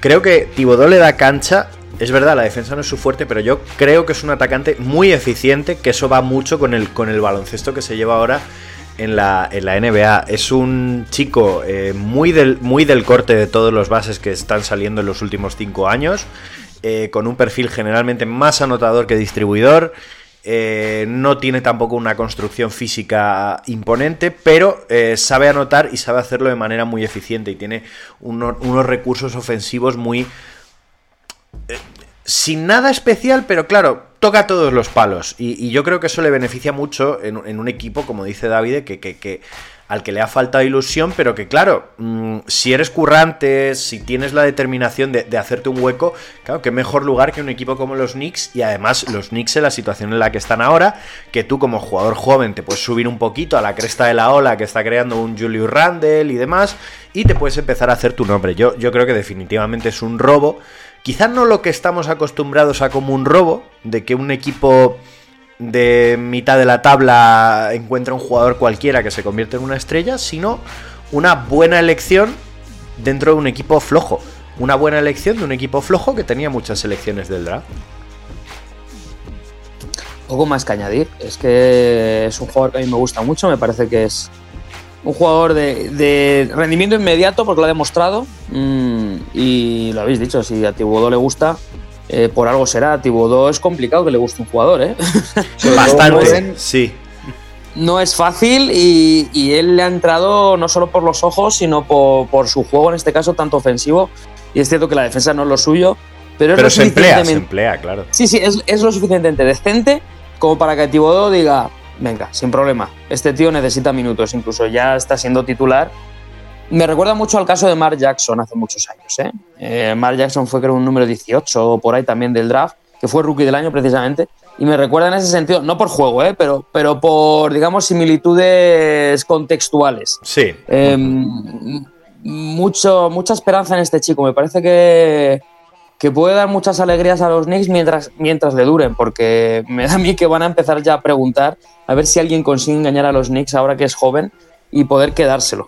creo que Tibodó le da cancha. Es verdad, la defensa no es su fuerte, pero yo creo que es un atacante muy eficiente, que eso va mucho con el, con el baloncesto que se lleva ahora en la, en la NBA. Es un chico eh, muy, del, muy del corte de todos los bases que están saliendo en los últimos cinco años, eh, con un perfil generalmente más anotador que distribuidor. Eh, no tiene tampoco una construcción física imponente, pero sabe anotar y sabe hacerlo de manera muy eficiente y tiene uno, unos recursos ofensivos muy... Sin nada especial, pero claro, toca todos los palos. Y, yo creo que eso le beneficia mucho en, un equipo, como dice David, que, al que le ha faltado ilusión, pero que claro, mmm, si eres currante, si tienes la determinación de, hacerte un hueco, claro, qué mejor lugar que un equipo como los Knicks y además los Knicks en la situación en la que están ahora, que tú como jugador joven te puedes subir un poquito a la cresta de la ola que está creando un Julius Randle y demás y te puedes empezar a hacer tu nombre. Yo creo que definitivamente es un robo, quizás no lo que estamos acostumbrados a como un robo, de que un equipo de mitad de la tabla encuentra un jugador cualquiera que se convierte en una estrella, sino una buena elección dentro de un equipo flojo. Una buena elección de un equipo flojo que tenía muchas selecciones del draft. Poco más que añadir. Es que es un jugador que a mí me gusta mucho. Me parece que es un jugador de, de rendimiento inmediato porque lo ha demostrado. Mm, y lo habéis dicho, si a Tibodó le gusta, eh, por algo será. Tibodó es complicado que le guste un jugador, ¿eh? Bastante, sí. No es fácil y, y, él le ha entrado no solo por los ojos, sino por, por, su juego, en este caso, tanto ofensivo. Y es cierto que la defensa no es lo suyo, pero, es pero se emplea, se emplea, claro. Sí, sí, es, es lo suficientemente decente como para que Tibodó diga, venga, sin problema, este tío necesita minutos, incluso ya está siendo titular me recuerda mucho al caso de Mark Jackson hace muchos años. ¿eh? Eh, Mark Jackson fue creo un número 18 o por ahí también del draft, que fue rookie del año precisamente. Y me recuerda en ese sentido, no por juego, ¿eh? pero, pero por, digamos, similitudes contextuales. Sí. Eh, mucho, mucha esperanza en este chico. Me parece que, que puede dar muchas alegrías a los Knicks mientras, mientras le duren, porque me da a mí que van a empezar ya a preguntar a ver si alguien consigue engañar a los Knicks ahora que es joven y poder quedárselo.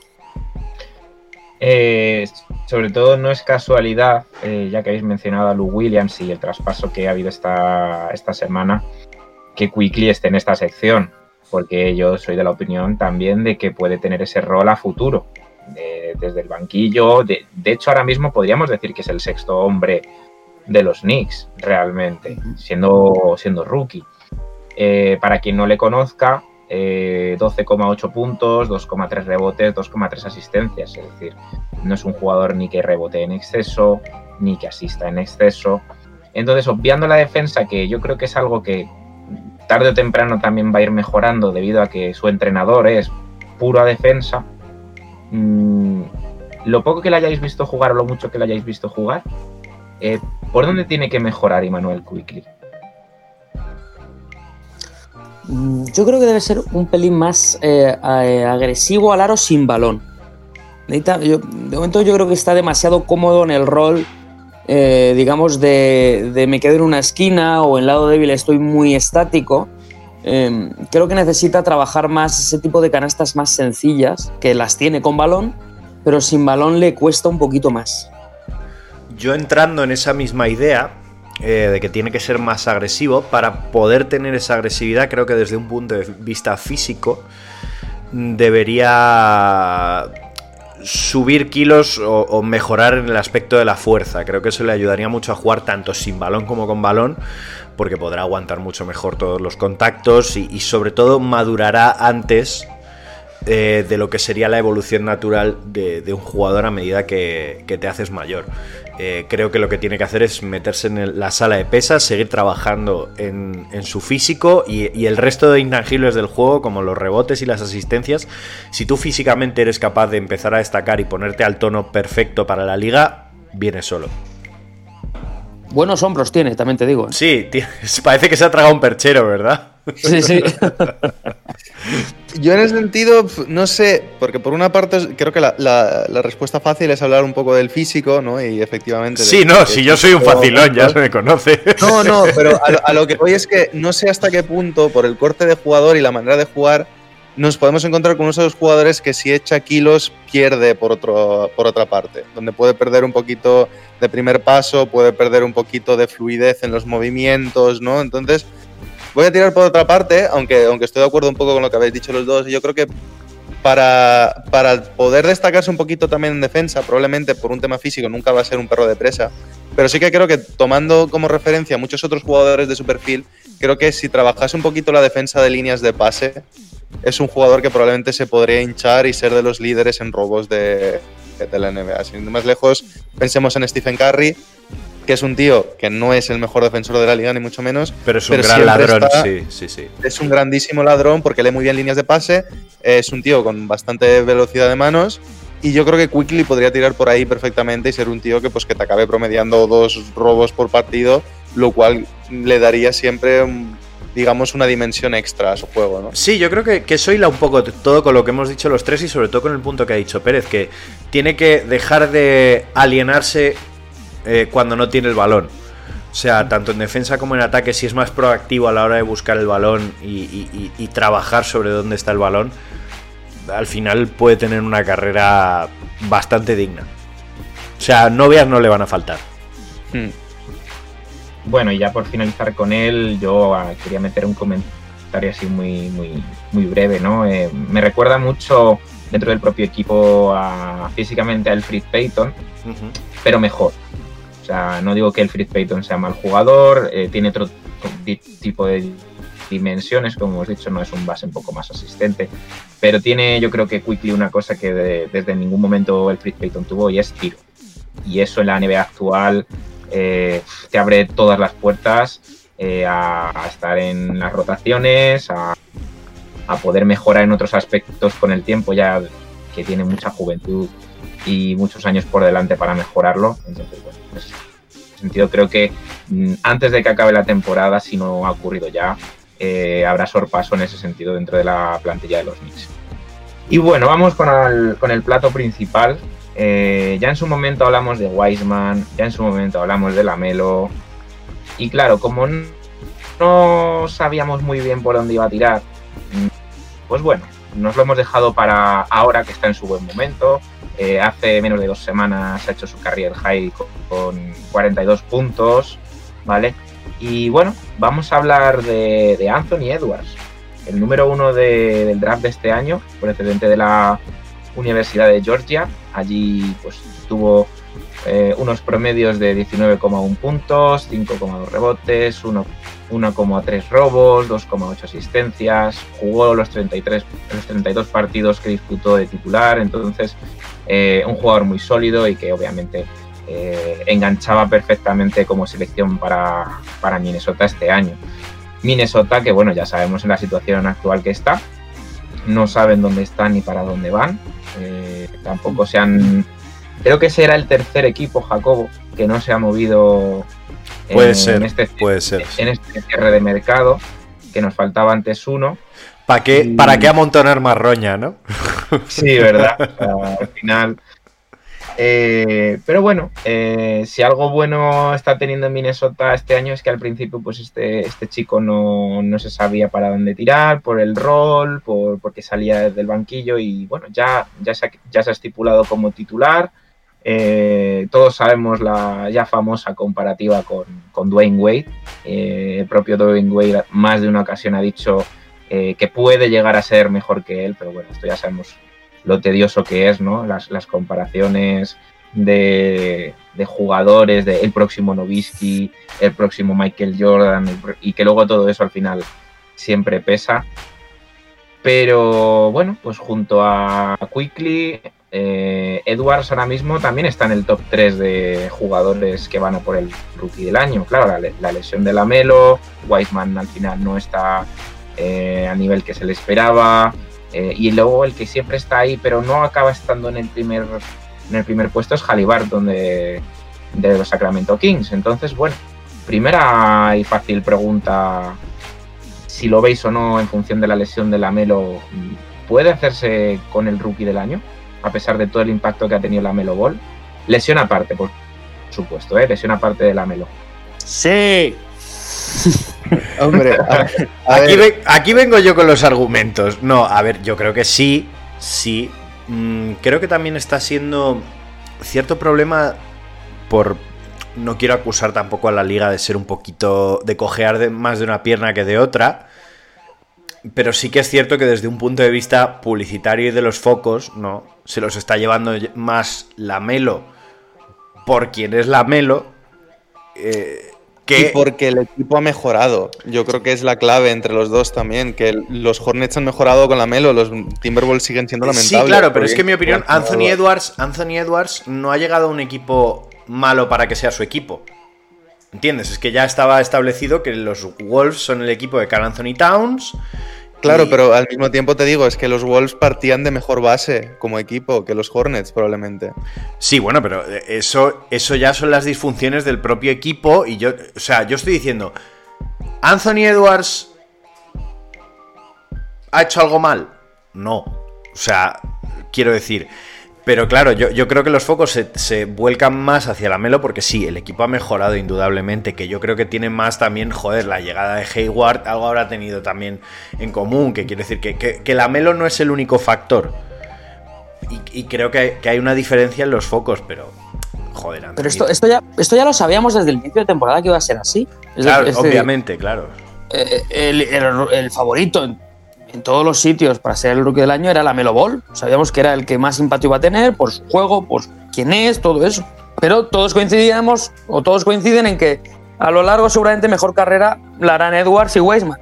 Eh, sobre todo no es casualidad, eh, ya que habéis mencionado a Lou Williams y el traspaso que ha habido esta, esta semana, que Quickly esté en esta sección, porque yo soy de la opinión también de que puede tener ese rol a futuro, de, desde el banquillo. De, hecho, ahora mismo podríamos decir que es el sexto hombre de los Knicks, realmente, siendo, siendo rookie. Eh, para quien no le conozca, eh, 12,8 puntos, 2,3 rebotes, 2,3 asistencias. Es decir, no es un jugador ni que rebote en exceso, ni que asista en exceso. Entonces, obviando la defensa, que yo creo que es algo que tarde o temprano también va a ir mejorando debido a que su entrenador es pura defensa, mmm, lo poco que le hayáis visto jugar o lo mucho que le hayáis visto jugar, eh, ¿por dónde tiene que mejorar Immanuel Quickly? Yo creo que debe ser un pelín más eh, agresivo al aro sin balón. De momento yo creo que está demasiado cómodo en el rol, eh, digamos, de, de, me quedo en una esquina o en lado débil estoy muy estático. Eh, creo que necesita trabajar más ese tipo de canastas más sencillas, que las tiene con balón, pero sin balón le cuesta un poquito más. Yo entrando en esa misma idea, eh, de que tiene que ser más agresivo. Para poder tener esa agresividad, creo que desde un punto de vista físico, debería subir kilos o, mejorar en el aspecto de la fuerza. Creo que eso le ayudaría mucho a jugar tanto sin balón como con balón, porque podrá aguantar mucho mejor todos los contactos y, sobre todo madurará antes eh, de lo que sería la evolución natural de, un jugador a medida que te haces mayor. Eh, creo que lo que tiene que hacer es meterse en la sala de pesas, seguir trabajando en, en su físico y, y el resto de intangibles del juego, como los rebotes y las asistencias. Si tú físicamente eres capaz de empezar a destacar y ponerte al tono perfecto para la liga, viene solo. Buenos hombros tiene, también te digo. ¿eh? Sí, parece que se ha tragado un perchero, ¿verdad? Sí, sí. Yo en ese sentido, no sé, porque por una parte creo que la, la- la respuesta fácil es hablar un poco del físico, ¿no? Y efectivamente... Sí, no, si yo soy un facilón, ya se me conoce. No, no, pero a lo, a lo que voy es que no sé hasta qué punto, por el corte de jugador y la manera de jugar, nos podemos encontrar con unos de los jugadores que si echa kilos pierde por, otro, por otra parte, donde puede perder un poquito de primer paso, puede perder un poquito de fluidez en los movimientos, ¿no? Entonces, voy a tirar por otra parte, aunque, aunque estoy de acuerdo un poco con lo que habéis dicho los dos, yo creo que para, para poder destacarse un poquito también en defensa, probablemente por un tema físico nunca va a ser un perro de presa, pero sí que creo que tomando como referencia a muchos otros jugadores de su perfil, creo que si trabajase un poquito la defensa de líneas de pase, es un jugador que probablemente se podría hinchar y ser de los líderes en robos de, de la NBA. Sin más lejos, pensemos en Stephen Curry, que es un tío que no es el mejor defensor de la liga, ni mucho menos. Pero es un gran ladrón, está- sí, sí, sí. es un grandísimo ladrón porque lee muy bien líneas de pase, es un tío con bastante velocidad de manos y yo creo que Quickly podría tirar por ahí perfectamente y ser un tío que pues que te acabe promediando dos robos por partido, lo cual le daría siempre digamos una dimensión extra a su juego, ¿no? Sí, yo creo que, que eso hila un poco todo con lo que hemos dicho los tres y sobre todo con el punto que ha dicho Pérez, que tiene que dejar de alienarse eh, cuando no tiene el balón. O sea, tanto en defensa como en ataque, si es más proactivo a la hora de buscar el balón y, y- y- y trabajar sobre dónde está el balón, al final puede tener una carrera bastante digna. O sea, novias no le van a faltar. Hmm. Bueno, y ya por finalizar con él, yo ah, quería meter un comentario así muy, muy, muy breve, ¿no? Eh, me recuerda mucho dentro del propio equipo a, físicamente a Elfrid Payton, pero mejor. O sea, no digo que Elfrid Payton sea mal jugador, eh, tiene otro ti- tipo de dimensiones, como hemos dicho, no es un base un poco más asistente, pero tiene yo creo que Quickly una cosa que de- desde ningún momento Elfrid Payton tuvo y es tiro. Y eso en la NBA actual eh, te abre todas las puertas eh, a, a estar en las rotaciones, a, a poder mejorar en otros aspectos con el tiempo, ya que tiene mucha juventud y muchos años por delante para mejorarlo. Entonces, bueno, pues, en ese sentido creo que mm, antes de que acabe la temporada, si no ha ocurrido ya, eh, habrá sorpaso en ese sentido dentro de la plantilla de los Knicks. Y bueno, vamos con el, plato principal. Eh, ya en su momento hablamos de Wiseman, ya en su momento hablamos de Lamelo. Y claro, como no sabíamos muy bien por dónde iba a tirar, mm, pues bueno, nos lo hemos dejado para ahora que está en su buen momento. Eh, hace menos de dos semanas ha hecho su career high con, con 42 puntos, ¿vale? Y bueno, vamos a hablar de, Anthony Edwards, el número uno de- del draft de este año, procedente de la Universidad de Georgia. Allí pues tuvo eh, unos promedios de 19,1 puntos, 5,2 rebotes, 1 1,3 robos, 2,8 asistencias, jugó los 33, los 32 partidos que disputó de titular, entonces eh, un jugador muy sólido y que obviamente eh, enganchaba perfectamente como selección para, para Minnesota este año. Minnesota, que bueno, ya sabemos en la situación actual que está, no saben dónde están ni para dónde van, tampoco se han... Creo que ese era el tercer equipo, Jacobo, que no se ha movido Puede en ser, este, puede ser. en este cierre de mercado, que nos faltaba antes uno. ¿Para qué, Y- ¿Para qué amontonar más roña, no? Sí, ¿verdad? O sea, al final. Eh, pero bueno, eh, si algo bueno está teniendo en Minnesota este año es que al principio pues este, este chico no, no se sabía para dónde tirar, por el rol, por, porque salía del banquillo y bueno, ya, ya, se, ha, ya se ha estipulado como titular. Eh, todos sabemos la ya famosa comparativa con, con Dwayne Wade. Eh, el propio Dwayne Wade más de una ocasión ha dicho eh, que puede llegar a ser mejor que él, pero bueno, esto ya sabemos lo tedioso que es, ¿no? Las, las comparaciones de, de jugadores, de el próximo Novisky, el próximo Michael Jordan, y que luego todo eso al final siempre pesa. Pero bueno, pues junto a Quickly, eh, Edwards ahora mismo también está en el top 3 de jugadores que van a por el rookie del año. Claro, la, la lesión de Lamelo, Wiseman al final no está eh, a nivel que se le esperaba. eh, y luego el que siempre está ahí, pero no acaba estando en el primer, en el primer puesto, es Halliburton de, de los Sacramento Kings. Entonces, bueno, primera y fácil pregunta si lo veis o no en función de la lesión de Lamelo, ¿puede hacerse con el rookie del año? A pesar de todo el impacto que ha tenido la Melo Ball. Lesión aparte, por supuesto, ¿eh? lesión aparte de la Melo. Sí. Hombre, a, a Aquí, ver, ve- aquí vengo yo con los argumentos. No, a ver, yo creo que sí, sí. Mm, creo que también está siendo cierto problema por... No quiero acusar tampoco a la liga de ser un poquito... de cojear de, más de una pierna que de otra. Pero sí que es cierto que desde un punto de vista publicitario y de los focos, ¿no? Se los está llevando más la Melo por quien es la Melo. eh, que... y porque el equipo ha mejorado. Yo creo que es la clave entre los dos también. Que los Hornets han mejorado con la Melo, los Timberwolves siguen siendo lamentables. Sí, claro, pero es que en mi opinión, Anthony. Edwards, Anthony Edwards no ha llegado a un equipo malo para que sea su equipo. ¿Entiendes? Es que ya estaba establecido que los Wolves son el equipo de Carl Anthony Towns. Claro, y- pero al mismo tiempo te digo, es que los Wolves partían de mejor base como equipo que los Hornets, probablemente. Sí, bueno, pero eso, eso ya son las disfunciones del propio equipo. Y yo, o sea, yo estoy diciendo, ¿Anthony Edwards ha hecho algo mal? No. O sea, quiero decir. Pero claro, yo, yo creo que los focos se, se vuelcan más hacia la Melo porque sí, el equipo ha mejorado indudablemente, que yo creo que tiene más también, joder, la llegada de Hayward, algo habrá tenido también en común, que quiere decir que, que, que la Melo no es el único factor. Y, y creo que hay, que hay una diferencia en los focos, pero joder, Anthony. Pero esto, esto, ya, esto ya lo sabíamos desde el inicio de temporada que iba a ser así. Es Claro, obviamente, claro. eh, el, el- el favorito en, en todos los sitios para ser el rookie del año era la Melo Ball. Sabíamos que era el que más impacto iba a tener por su juego, por quién es, todo eso. Pero todos coincidíamos, o todos coinciden en que a lo largo seguramente mejor carrera la harán Edwards y Weisman.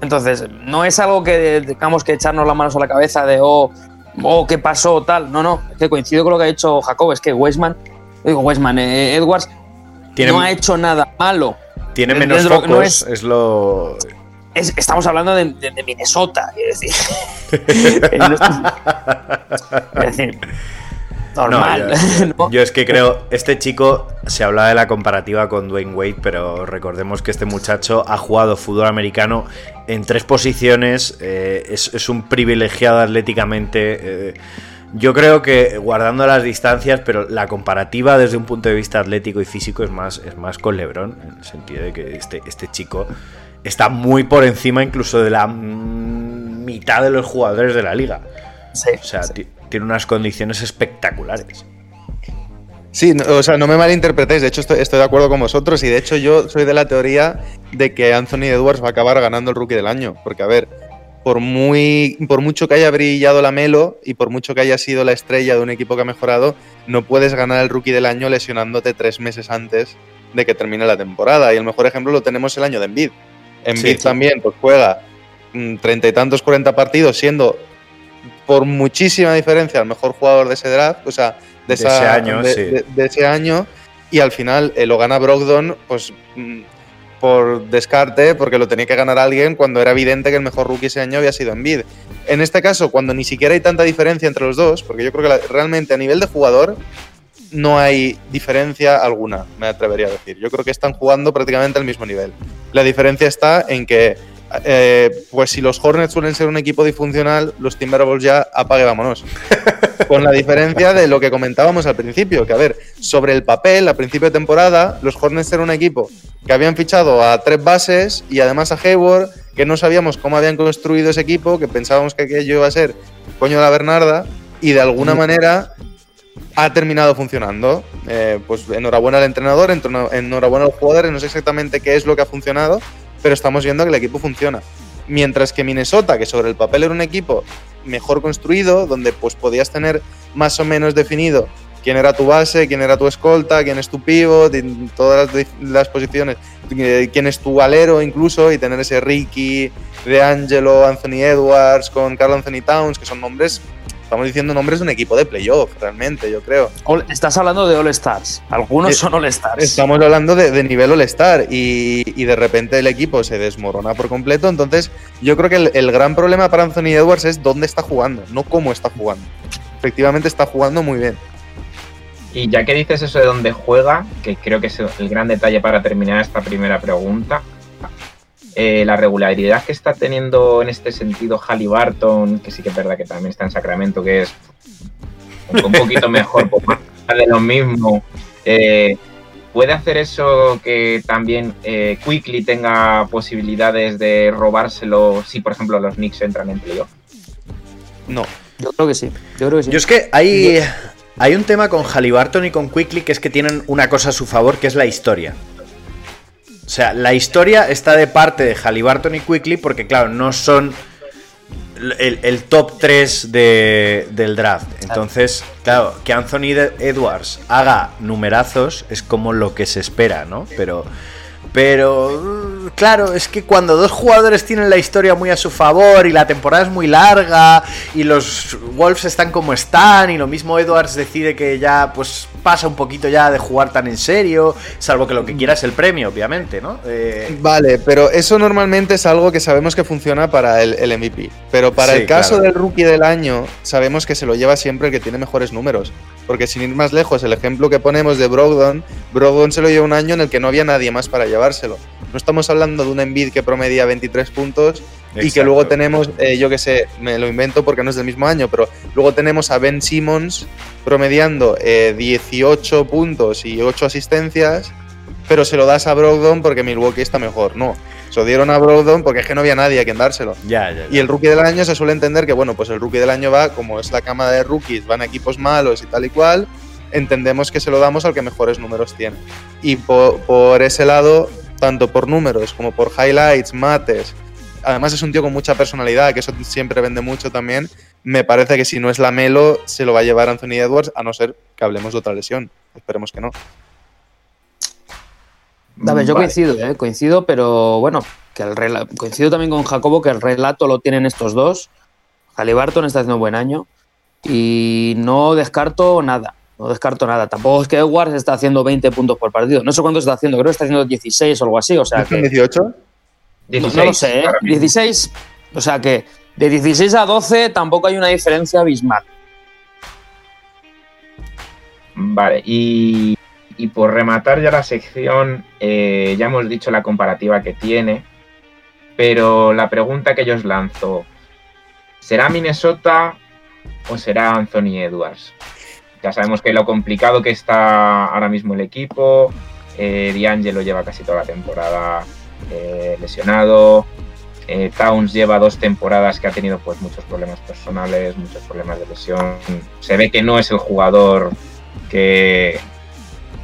Entonces, no es algo que tengamos que echarnos las manos a la cabeza de, oh, oh qué pasó, tal. No, no, es que coincido con lo que ha dicho Jacob, es que Weisman, digo Weisman, eh, Edwards Tiene- no ha hecho nada malo. Tiene Es- menos focos, no es... es- lo. Es- estamos hablando de, de- de Minnesota, quiero decir. es decir, normal. No, yo, ¿no? yo es que creo, este chico se hablaba de la comparativa con Dwayne Wade, pero recordemos que este muchacho ha jugado fútbol americano en tres posiciones, eh, es, es un privilegiado atléticamente. eh, yo creo que guardando las distancias, pero la comparativa desde un punto de vista atlético y físico es más, es más con LeBron, en el sentido de que este, este chico está muy por encima incluso de la mm, mitad de los jugadores de la liga. Sí, O sea, sí. tiene unas condiciones espectaculares. Sí, no- o sea, no me malinterpretéis, de hecho estoy, estoy de acuerdo con vosotros y de hecho yo soy de la teoría de que Anthony Edwards va a acabar ganando el rookie del año, porque a ver, por, muy, por mucho que haya brillado la Melo y por mucho que haya sido la estrella de un equipo que ha mejorado, no puedes ganar el rookie del año lesionándote tres meses antes de que termine la temporada y el mejor ejemplo lo tenemos el año de Embiid. Embiid Sí. también pues juega mm, treinta y tantos, cuarenta partidos siendo por muchísima diferencia el mejor jugador de ese draft, o sea, De de, ese año, de- sí. de- de ese año, y al final eh, lo gana Brogdon, pues mm, por descarte, porque lo tenía que ganar alguien cuando era evidente que el mejor rookie ese año había sido Embiid. En este caso, cuando ni siquiera hay tanta diferencia entre los dos, porque yo creo que la- realmente a nivel de jugador no hay diferencia alguna, me atrevería a decir. Yo creo que están jugando prácticamente al mismo nivel. La diferencia está en que, eh, pues si los Hornets suelen ser un equipo disfuncional, los Timberwolves ya apague vámonos. Con la diferencia de lo que comentábamos al principio, que a ver, sobre el papel, a principio de temporada, los Hornets eran un equipo que habían fichado a tres bases y además a Hayward, que no sabíamos cómo habían construido ese equipo, que pensábamos que aquello iba a ser coño de la Bernarda, y de alguna manera ha terminado funcionando. Eh, pues enhorabuena al entrenador, enhorabuena a los jugadores, no sé exactamente qué es lo que ha funcionado, pero estamos viendo que el equipo funciona. Mientras que Minnesota, que sobre el papel era un equipo mejor construido, donde pues podías tener más o menos definido quién era tu base, quién era tu escolta, quién es tu pivot, todas las, las posiciones, eh, quién es tu alero incluso, y tener ese Ricky, De Angelo, Anthony Edwards con Carl Anthony Towns, que son nombres, estamos diciendo nombres de un equipo de playoff, realmente, yo creo. All- Estás hablando de All Stars. Algunos Eh, son All Stars. Estamos hablando de, de nivel All-Star y, y de repente el equipo se desmorona por completo. Entonces, yo creo que el, el gran problema para Anthony Edwards es dónde está jugando, no cómo está jugando. Efectivamente, está jugando muy bien. Y ya que dices eso de dónde juega, que creo que es el gran detalle para terminar esta primera pregunta, eh, la regularidad que está teniendo en este sentido Halliburton, que sí que es verdad que también está en Sacramento, que es un poquito mejor, pues más de lo mismo, eh, ¿puede hacer eso que también eh, Quickly tenga posibilidades de robárselo si, por ejemplo, los Knicks entran en playoff? No. Yo creo que sí. Yo creo que sí. Yo es que hay, hay un tema con Halliburton y con Quickly que es que tienen una cosa a su favor, que es la historia. O sea, la historia está de parte de Halliburton y Quickly porque, claro, no son el, el top 3 de- del draft. Entonces, claro, que Anthony Edwards haga numerazos es como lo que se espera, ¿no? Pero, pero, claro, es que cuando dos jugadores tienen la historia muy a su favor y la temporada es muy larga y los Wolves están como están y lo mismo Edwards decide que ya pues pasa un poquito ya de jugar tan en serio, salvo que lo que quiera es el premio, obviamente, ¿no? Eh, Vale, pero eso normalmente es algo que sabemos que funciona para el, el MVP. Pero para Sí, el caso claro. del rookie del año, sabemos que se lo lleva siempre el que tiene mejores números. Porque sin ir más lejos, el ejemplo que ponemos de Brogdon, Brogdon se lo llevó un año en el que no había nadie más para llevárselo. No estamos hablando de un Embiid que promedia 23 puntos y que luego tenemos, eh, yo que sé, me lo invento porque no es del mismo año, pero luego tenemos a Ben Simmons promediando eh, 18 puntos y 8 asistencias, pero se lo das a Brogdon porque Milwaukee está mejor. No, se lo dieron a Brogdon porque es que no había nadie a quien dárselo. ya, ya, ya. Y el rookie del año se suele entender que, bueno, pues el rookie del año va, como es la cama de rookies, van a equipos malos y tal y cual, entendemos que se lo damos al que mejores números tiene. Y po- por, ese lado, tanto por números como por highlights, mates, además es un tío con mucha personalidad, que eso siempre vende mucho también, me parece que si no es la Melo, se lo va a llevar Anthony Edwards, a no ser que hablemos de otra lesión. Esperemos que no. A ver, yo Vale. coincido, ¿eh? coincido, pero bueno, que el coincido también con Jacobo que el relato lo tienen estos dos. Halliburton está haciendo un buen año y no descarto nada, no descarto nada. Tampoco es que Edwards está haciendo 20 puntos por partido. No sé cuánto está haciendo, creo que está haciendo 16 o algo así. O sea que, 18? no, 16, no lo sé, ¿eh? ahora mismo. 16, o sea que de 16 a 12 tampoco hay una diferencia abismal. Vale, y, y por rematar ya la sección, eh, ya hemos dicho la comparativa que tiene, pero la pregunta que yo os lanzo, ¿será Minnesota o será Anthony Edwards? Ya sabemos que lo complicado que está ahora mismo el equipo, eh, D'Angelo lleva casi toda la temporada eh, lesionado, eh, Towns lleva dos temporadas que ha tenido pues muchos problemas personales, muchos problemas de lesión. Se ve que no es el jugador que,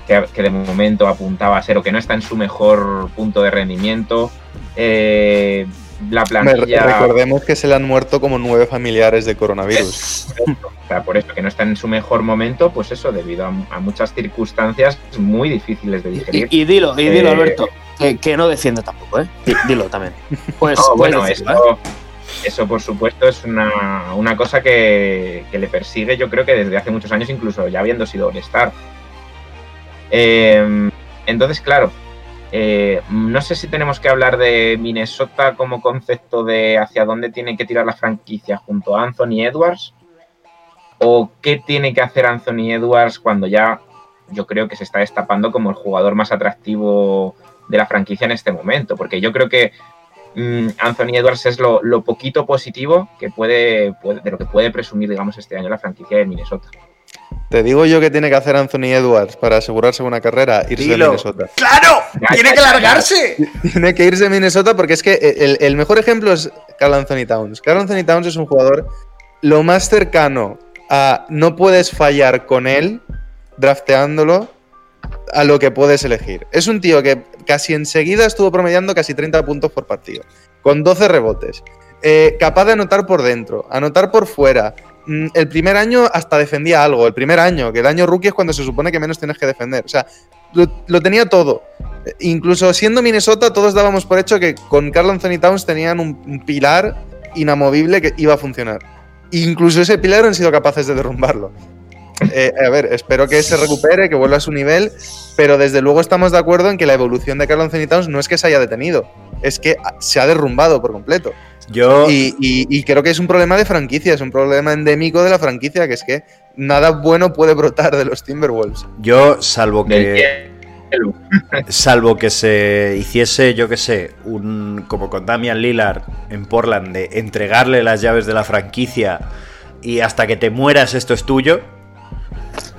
que, que de momento apuntaba a ser o que no está en su mejor punto de rendimiento. Eh, la plantilla. recordemos que se le han muerto como nueve familiares de coronavirus. O sea, por eso que no está en su mejor momento, pues eso, debido a, a muchas circunstancias muy difíciles de digerir. Y, y dilo, y dilo, Eh, Alberto, que, que no defiende tampoco, ¿eh? Di- Dilo también. Pues, No, bueno, decirlo, ¿eh? eso, eso por supuesto es una, una cosa que, que le persigue yo creo que desde hace muchos años, incluso ya habiendo sido All-Star. Eh, entonces, claro, eh, no sé si tenemos que hablar de Minnesota como concepto de hacia dónde tiene que tirar la franquicia junto a Anthony Edwards o qué tiene que hacer Anthony Edwards cuando ya yo creo que se está destapando como el jugador más atractivo de la franquicia en este momento, porque yo creo que mm, Anthony Edwards es lo, lo poquito positivo que puede, puede- de lo que puede presumir, digamos, este año la franquicia de Minnesota. Te digo yo que tiene que hacer Anthony Edwards para asegurarse una carrera, irse Dilo. a Minnesota. ¡Claro! ¡Tiene que largarse! Tiene que irse a Minnesota porque es que el, el mejor ejemplo es Carl Anthony Towns. Carl Anthony Towns es un jugador lo más cercano a no puedes fallar con él drafteándolo a lo que puedes elegir. Es un tío que casi enseguida estuvo promediando casi 30 puntos por partido, con 12 rebotes. eh, capaz de anotar por dentro, anotar por fuera. Mm, El primer año hasta defendía algo, el primer año, que el año rookie es cuando se supone que menos tienes que defender. O sea, lo, tenía todo. Eh, Incluso siendo Minnesota, todos dábamos por hecho que con Carl Anthony Towns tenían un, pilar inamovible que iba a funcionar. Incluso ese pilar han sido capaces de derrumbarlo. Eh, a ver, espero que se recupere, que vuelva a su nivel, pero desde luego estamos de acuerdo en que la evolución de Carl Anthony Towns no es que se haya detenido, es que se ha derrumbado por completo. Yo, Y, y- y creo que es un problema de franquicia, es un problema endémico de la franquicia, que es que nada bueno puede brotar de los Timberwolves. yo salvo que salvo que se hiciese, yo que sé, un como con Damian Lillard en Portland de entregarle las llaves de la franquicia y hasta que te mueras esto es tuyo.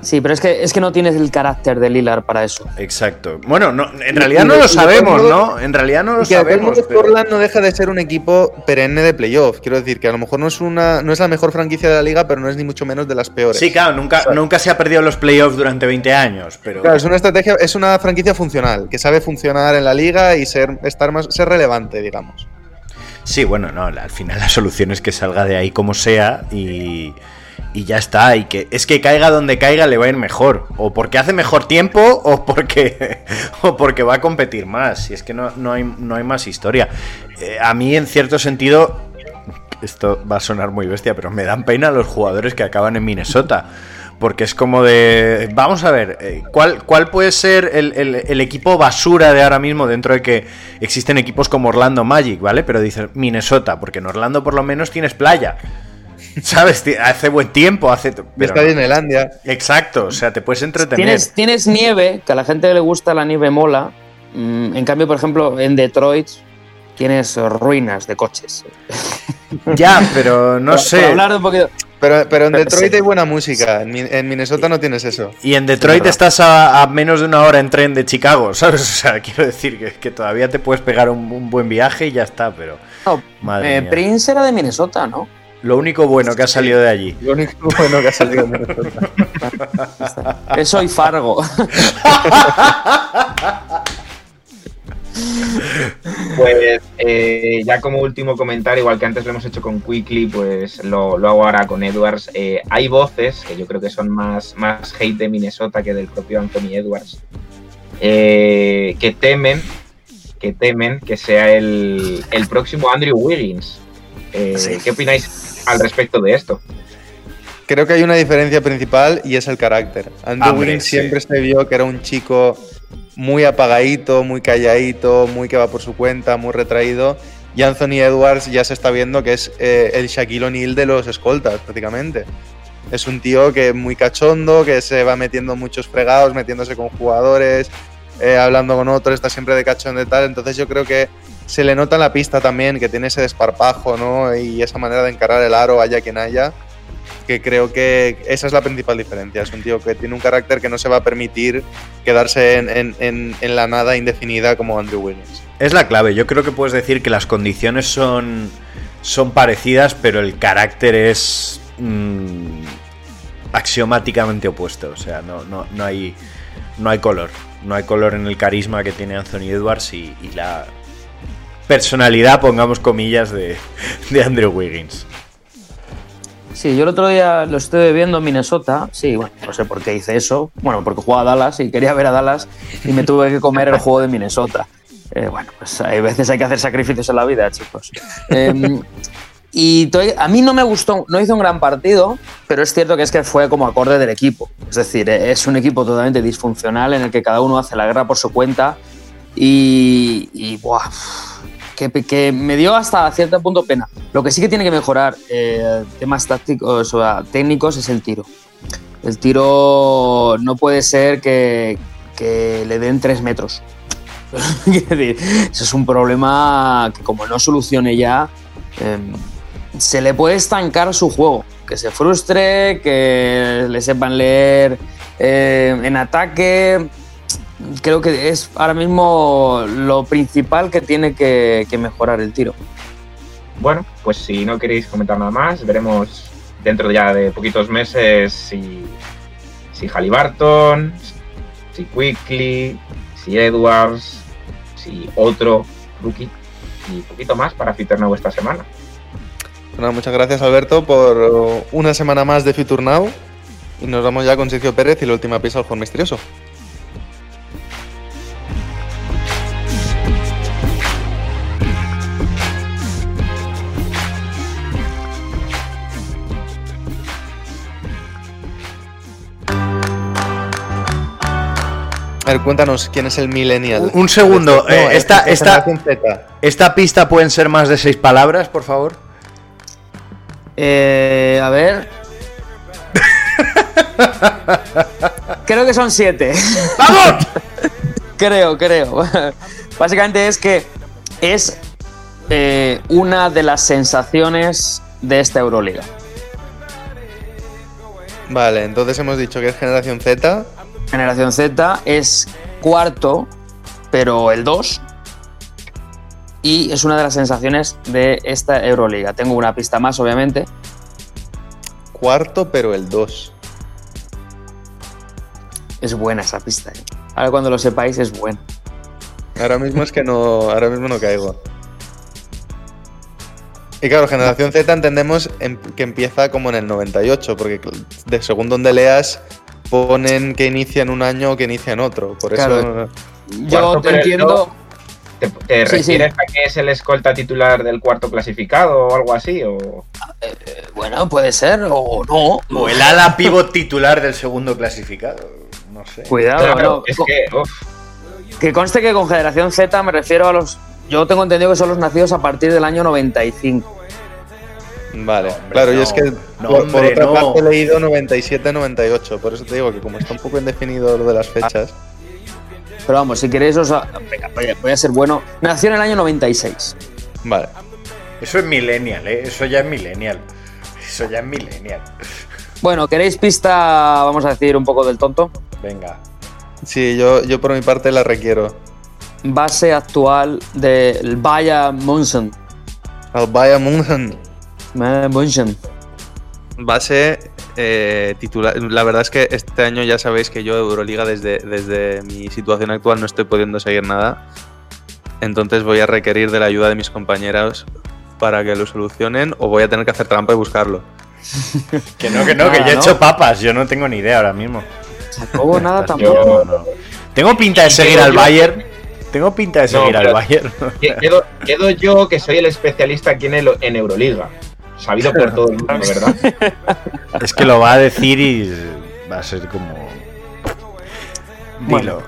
Sí, pero es que, es que no tienes el carácter de Lilar para eso. Exacto. Bueno, no, en realidad no lo sabemos, ¿no? En realidad no lo Y que sabemos. pero- Portland no deja de ser un equipo perenne de playoff. Quiero decir que a lo mejor no es una no es la mejor franquicia de la liga, pero no es ni mucho menos de las peores. Sí, claro, nunca, nunca se ha perdido los playoffs durante 20 años, pero Claro, es una estrategia, es una franquicia funcional, que sabe funcionar en la liga y ser, estar más, ser relevante, digamos. Sí, bueno, no, al final la solución es que salga de ahí como sea y, y ya está. Y que es que caiga donde caiga le va a ir mejor. O porque hace mejor tiempo o porque, o porque va a competir más. Y es que no, no, hay, no hay más historia. Eh, a mí, en cierto sentido, esto va a sonar muy bestia, pero me dan pena los jugadores que acaban en Minnesota. Porque es como de. Vamos a ver, eh, ¿cuál, cuál puede ser el, el- el equipo basura de ahora mismo dentro de que existen equipos como Orlando Magic, ¿vale? Pero dices Minnesota, porque en Orlando por lo menos tienes playa. ¿Sabes? Hace buen tiempo, hace. pero Está no. Disneylandia. Exacto, o sea, te puedes entretener. Tienes, tienes nieve, que a la gente le gusta la nieve mola. Mm, En cambio, por ejemplo, en Detroit tienes ruinas de coches. Ya, pero no sé. hablar un poquito. Pero, pero en Pero Detroit sí. hay buena música, en, Mi- en Minnesota no tienes eso. Y en Detroit estás a, a menos de una hora en tren de Chicago, ¿sabes? O sea, quiero decir que, que todavía te puedes pegar un, un buen viaje y ya está, pero. No, Madre eh, mía. Prince era de Minnesota, ¿no? Lo único bueno que ha salido de allí. Lo único bueno que ha salido en Minnesota. Eso y Fargo. Pues eh, ya como último comentario, igual que antes lo hemos hecho con Quickly, pues lo, lo hago ahora con Edwards. Eh, hay voces que yo creo que son más, más hate de Minnesota que del propio Anthony Edwards, eh, que temen que temen que sea el, el próximo Andrew Wiggins. Eh, Sí. ¿Qué opináis al respecto de esto? Creo que hay una diferencia principal y es el carácter. Andrew Hombre, Wiggins sí. siempre se vio que era un chico muy apagadito, muy calladito, muy que va por su cuenta, muy retraído. Y Anthony Edwards ya se está viendo que es eh, el Shaquille O'Neal de los escoltas, prácticamente. Es un tío que es muy cachondo, que se va metiendo en muchos fregados, metiéndose con jugadores, eh, hablando con otros, está siempre de cachondo y tal. Entonces yo creo que se le nota en la pista también que tiene ese desparpajo, ¿no? Y esa manera de encarar el aro, haya quien haya que creo que esa es la principal diferencia. Es un tío que tiene un carácter que no se va a permitir quedarse en, en- en- en la nada indefinida como Andrew Wiggins. Es la clave. Yo creo que puedes decir que las condiciones son, son parecidas, pero el carácter es mm, axiomáticamente opuesto. O sea, no, no, no, hay, no hay color. No hay color en el carisma que tiene Anthony Edwards y, la personalidad, pongamos comillas, de, de Andrew Wiggins. Sí, yo el otro día lo estuve viendo en Minnesota. Sí, bueno, no sé por qué hice eso. Bueno, porque jugaba a Dallas y quería ver a Dallas y me tuve que comer el juego de Minnesota. Eh, bueno, pues hay veces hay que hacer sacrificios en la vida, chicos. Eh, y a mí no me gustó, no hizo un gran partido, pero es cierto que es que fue como acorde del equipo. Es decir, eh, es un equipo totalmente disfuncional en el que cada uno hace la guerra por su cuenta y, que, me dio hasta cierto punto pena. Lo que sí que tiene que mejorar eh, temas tácticos o técnicos es el tiro. El tiro no puede ser que, le den tres metros. Quiero decir, Eso es un problema que como no solucione ya, eh, se le puede estancar su juego. Que se frustre, que le sepan leer eh, en ataque. Creo que es ahora mismo lo principal que tiene que, que mejorar el tiro. Bueno, pues si no queréis comentar nada más, veremos dentro ya de poquitos meses si, si Halliburton, si Quickly, si Edwards, si otro rookie y poquito más para Fiternau esta semana. Bueno, muchas gracias Alberto por una semana más de Future Now. Y nos vamos ya con Sergio Pérez y la última pieza al juego misterioso. A ver, cuéntanos quién es el millennial. Un- Un segundo, No, eh, es- esta, es esta, esta pista pueden ser más de seis palabras, por favor. Eh, a ver. creo que son siete. ¡Vamos! creo, creo. Básicamente es que es eh, una de las sensaciones de esta Euroliga. Vale, entonces hemos dicho que es generación Z. Generación Z es cuarto, pero el 2. Y es una de las sensaciones de esta Euroliga. Tengo una pista más, obviamente. Cuarto, pero el 2. Es buena esa pista. ¿eh? Ahora cuando lo sepáis es buena. Ahora mismo es que no. Ahora mismo no caigo. Y claro, generación Z entendemos em- que empieza como en el 98, porque de según donde leas ponen que inicia en un año o que inicia en otro. Por eso. Claro. Yo te entiendo. ¿Te, te Sí, sí. refieres a que es el escolta titular del cuarto clasificado o algo así? O... Bueno, puede ser o no. O el ala pivot titular del segundo clasificado. No sé. Cuidado, Claro, no. es que, uf, Que conste que con generación Z me refiero a los. Yo tengo entendido que son los nacidos a partir del año 95. Vale, Hombre, claro, no. es que No, por, por hombre, otra no. parte he leído 97-98, por eso te digo que como está un poco indefinido lo de las fechas. Pero vamos, si queréis, os. Venga, voy a- voy a ser bueno. Nació en el año 96. Vale. Eso es millennial, ¿eh? Eso ya es millennial. Eso ya es millennial. Bueno, ¿queréis pista, vamos a decir, un poco del tonto? Venga. Sí, yo, yo por mi parte la requiero. Base actual del. Al Bayern München. Bayern München. Base eh, titular. La verdad es que este año ya sabéis que yo Euroliga desde, desde mi situación actual no estoy pudiendo seguir nada. Entonces voy a requerir de la ayuda de mis compañeros para que lo solucionen o voy a tener que hacer trampa y buscarlo. Que no, que no, que yo he ¿no? hecho papas. Yo no tengo ni idea ahora mismo. Tampoco nada, tampoco. No, no. Tengo pinta de seguir al yo- Bayern. Tengo pinta de No, seguir al Bayern. que- quedo, quedo yo que soy el especialista aquí en, el- en Euroliga. Sabido por todo el mundo, ¿verdad? Es que lo va a decir y va a ser como. Dilo.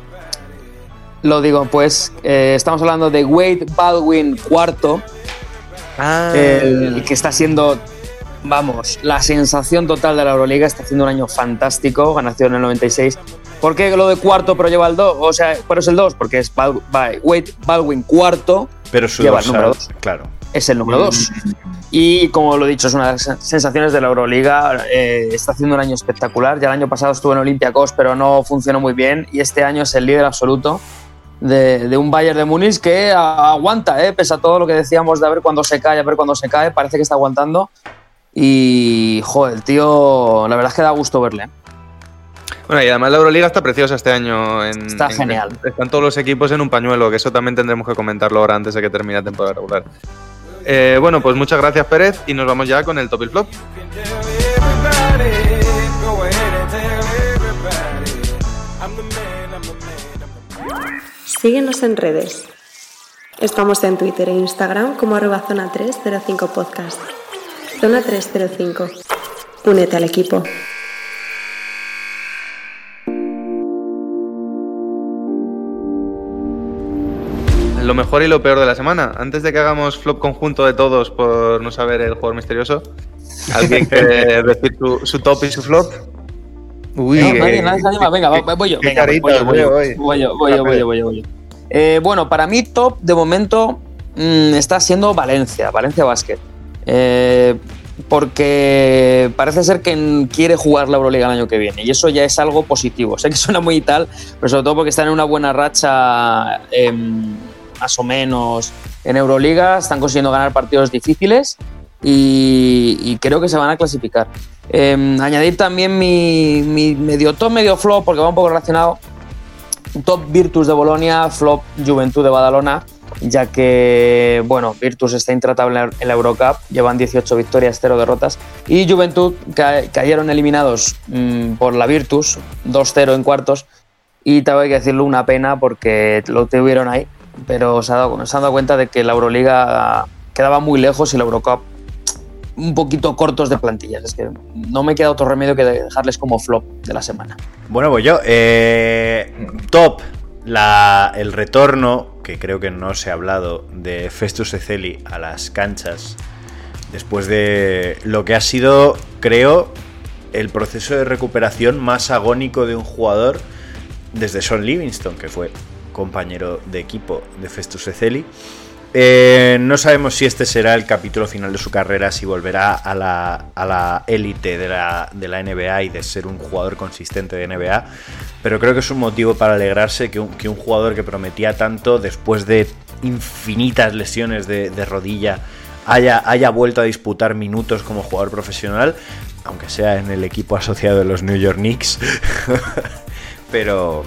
Lo digo, pues eh, estamos hablando de Wade Baldwin cuarto, Ah, el que está siendo, vamos, la sensación total de la Euroliga. Está haciendo un año fantástico, nació en el 96. ¿Por qué lo de cuarto pero lleva el 2? O sea, ¿por eso el 2? Porque es Bal- Wade Baldwin cuarto, Pero su Lleva el número dos. Claro. Es el número 2. Y como lo he dicho, es una de las sensaciones de la Euroliga. eh, está haciendo un año espectacular. Ya el año pasado estuvo en Olympiacos, pero no funcionó muy bien. Y este año es el líder absoluto de, de un Bayern de Múnich que aguanta, eh, pese a todo lo que decíamos de a ver cuándo se cae, a ver cuándo se cae. Parece que está aguantando. Y, joder, el tío, la verdad es que da gusto verle. ¿eh? Bueno, y además la Euroliga está preciosa este año. En, Está en- genial. Están todos los equipos en un pañuelo, que eso también tendremos que comentarlo ahora antes de que termine la temporada regular. Eh, bueno, pues muchas gracias Pérez y nos vamos ya con el top y flop. Síguenos en redes. Estamos en Twitter e Instagram como arroba zona 305 podcast. Zona 305. Únete al equipo. Lo mejor y lo peor de la semana. Antes de que hagamos flop conjunto de todos por no saber el jugador misterioso, ¿alguien quiere decir su, su top y su flop? Uy, No, qué- nadie, nadie se anima. Venga, voy yo. Venga, voy yo, voy yo, voy yo, voy yo, voy yo, voy yo, voy yo. Eh, bueno, para mí top de momento mm, está siendo Valencia, Valencia Basket. Eh, porque parece ser que quiere jugar la Euroliga el año que viene y eso ya es algo positivo. Sé que suena muy tal, pero sobre todo porque están en una buena racha em, más o menos en Euroliga, están consiguiendo ganar partidos difíciles y, creo que se van a clasificar. Em, añadir también mi, medio top, medio flop, porque va un poco relacionado. Top Virtus de Bolonia, flop Juventud de Badalona. ya que, bueno, Virtus está intratable en la Eurocup, llevan 18 victorias, 0 derrotas, y Juventud ca cayeron eliminados mmm, por la Virtus, 2-0 en cuartos, y tengo que decirlo una pena porque lo tuvieron ahí, pero se, ha dado, se han dado cuenta de que la Euroliga quedaba muy lejos y la Eurocup un poquito cortos de plantillas. Es que no me queda otro remedio que dejarles como flop de la semana. Bueno, pues yo, eh, top, el retorno, que creo que no se ha hablado, de Festus Ezeli a las canchas, después de lo que ha sido, creo, el proceso de recuperación más agónico de un jugador desde Son Livingston, que fue compañero de equipo de Festus Ezeli. Eh, no sabemos si este será el capítulo final de su carrera, si volverá a la élite de la, de la, NBA y de ser un jugador consistente de NBA, pero creo que es un motivo para alegrarse que un, que un jugador que prometía tanto después de infinitas lesiones de, de rodilla haya, haya, vuelto a disputar minutos como jugador profesional, aunque sea en el equipo asociado de los New York Knicks. pero,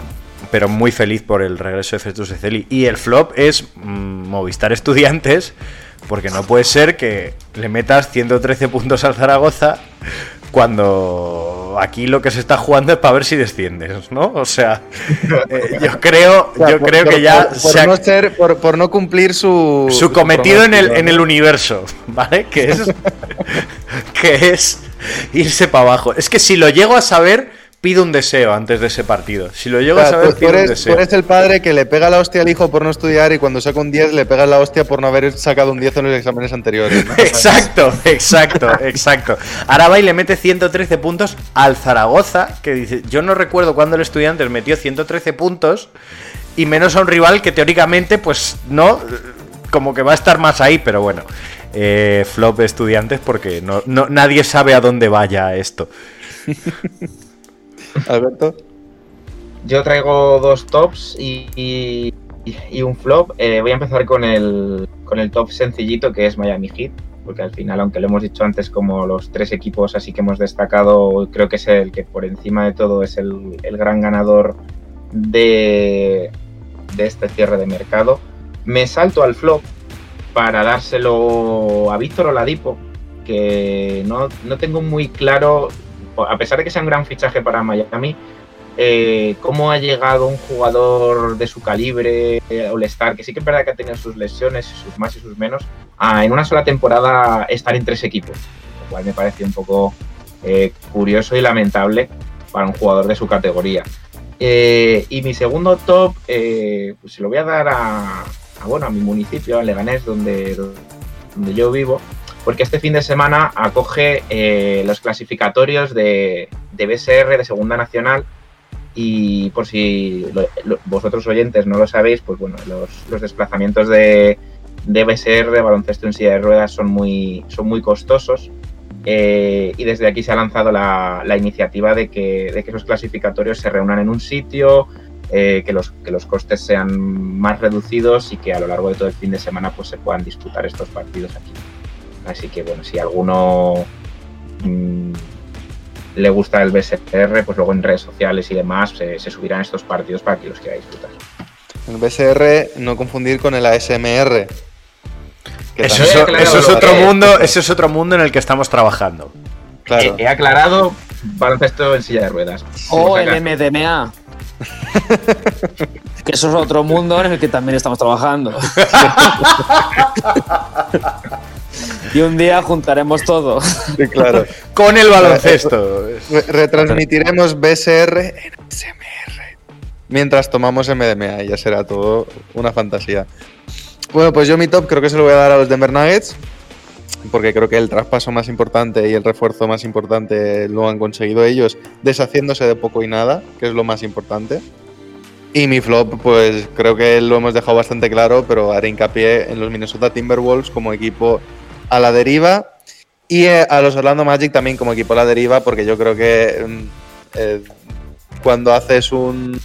pero muy feliz por el regreso de Festus Ezeli. Y el flop es mmm, Movistar Estudiantes, porque no puede ser que le metas 113 puntos al Zaragoza cuando aquí lo que se está jugando es para ver si desciendes, ¿no? O sea, eh, yo creo, O sea, yo por- creo por- que ya por, se no ser- por, por no cumplir su, su cometido en el, en el universo, ¿vale? Que es, que es irse para abajo. Es que si lo llego a saber, pido un deseo antes de ese partido. Si lo llego O a saber, tú, un eres, tú deseo. eres el padre que le pega la hostia al hijo por no estudiar y cuando saca un 10 le pega la hostia por no haber sacado un 10 en los exámenes anteriores. ¿no? Exacto, exacto, exacto. Ahora va y le mete 113 puntos al Zaragoza, que dice, yo no recuerdo cuándo el estudiante metió 113 puntos, y menos a un rival que teóricamente, pues no, como que va a estar más ahí, pero bueno. eh, flop de estudiantes porque no, no- nadie sabe a dónde vaya esto. Alberto. Yo traigo dos tops y, un flop. Eh, voy a empezar con el, con el top sencillito que es Miami Heat, porque al final, aunque lo hemos dicho antes como los tres equipos así que hemos destacado, creo que es el que por encima de todo es el, el gran ganador de, de este cierre de mercado. Me salto al flop para dárselo a Víctor Oladipo, que no, no tengo muy claro, a pesar de que sea un gran fichaje para Miami, eh, cómo ha llegado un jugador de su calibre, eh, All-Star, que sí que es verdad que ha tenido sus lesiones, sus más y sus menos, a en una sola temporada estar en tres equipos, lo cual me parece un poco eh, curioso y lamentable para un jugador de su categoría. Eh, y mi segundo top, pues se lo voy a dar a, a, bueno, a mi municipio, a Leganés, donde, donde yo vivo, porque este fin de semana acoge eh, los clasificatorios de, de BSR de Segunda Nacional y por si lo- lo- vosotros oyentes no lo sabéis, pues bueno, los, desplazamientos de, de BSR, baloncesto en silla de ruedas, son muy, son muy costosos. eh, y desde aquí se ha lanzado la, la iniciativa de que, de que esos clasificatorios se reúnan en un sitio, eh, que, los, que los costes sean más reducidos y que a lo largo de todo el fin de semana pues, se puedan disputar estos partidos aquí. Así que bueno, si alguno mm, le gusta el BSR, pues luego en redes sociales y demás se, se subirán estos partidos para que los quiera disfrutar. El BSR, no confundir con el ASMR. Eso también- es, eso otro que mundo, ese es otro mundo en el que estamos trabajando. Claro. He, he aclarado baloncesto en silla de ruedas. O el. MDMA. que eso es otro mundo en el que también estamos trabajando. y un día juntaremos todo. Sí, claro. Con el baloncesto. Re- retransmitiremos BSR en SMR mientras tomamos MDMA ya será todo una fantasía. Bueno, pues yo mi top creo que se lo voy a dar a los Denver Nuggets porque creo que el traspaso más importante y el refuerzo más importante lo han conseguido ellos deshaciéndose de poco y nada, que es lo más importante. Y mi flop, pues creo que lo hemos dejado bastante claro, pero haré hincapié en los Minnesota Timberwolves como equipo a la deriva y eh, a los Orlando Magic también como equipo a la deriva, porque yo creo que mm, eh, cuando haces un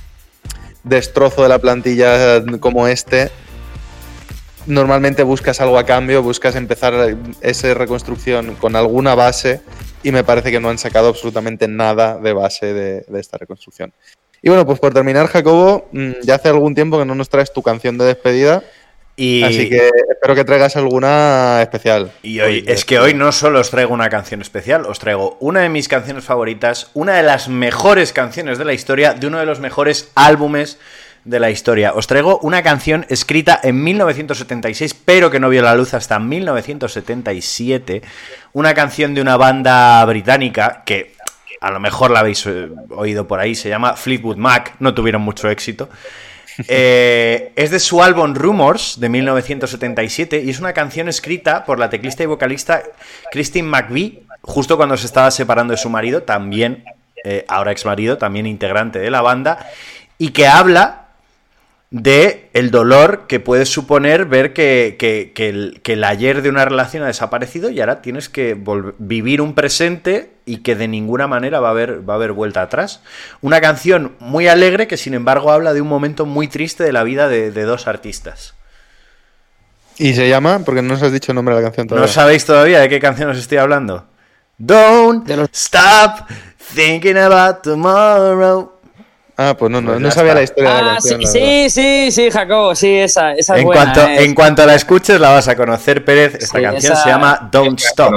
destrozo de la plantilla eh, como este, normalmente buscas algo a cambio, buscas empezar esa reconstrucción con alguna base y me parece que no han sacado absolutamente nada de base de, de esta reconstrucción. Y bueno, pues por terminar, Jacobo, mm, ya hace algún tiempo que no nos traes tu canción de despedida. Y, Así que espero que traigas alguna especial. y hoy, es que hoy no solo os traigo una canción especial, os traigo una de mis canciones favoritas, una de las mejores canciones de la historia, de uno de los mejores álbumes de la historia. Os traigo una canción escrita en 1976, pero que no vio la luz hasta 1977. Una canción de una banda británica que a lo mejor la habéis eh, oído por ahí, se llama Fleetwood Mac, no tuvieron mucho éxito. Eh, es de su álbum Rumors de 1977 y es una canción escrita por la teclista y vocalista Christine McVie justo cuando se estaba separando de su marido, también, eh, ahora ex marido, también integrante de la banda, y que habla de el dolor que puede suponer ver que, que- que el, que el ayer de una relación ha desaparecido y ahora tienes que vivir un presente y que de ninguna manera va a haber, va a haber vuelta atrás. Una canción muy alegre que sin embargo habla de un momento muy triste de la vida de, de dos artistas. Y se llama, porque no os has dicho el nombre de la canción ¿No todavía. sabéis todavía de qué canción os estoy hablando? Don't stop thinking about tomorrow. Ah, pues no, no, Pues no sabía está. la historia de la Ah, canción. sí, la sí, sí, sí, Jacobo, sí, esa, esa es En buena. cuanto, eh. en cuanto la escuches la vas a conocer, Pérez. Esta Sí, canción esa- se llama Don't Stop.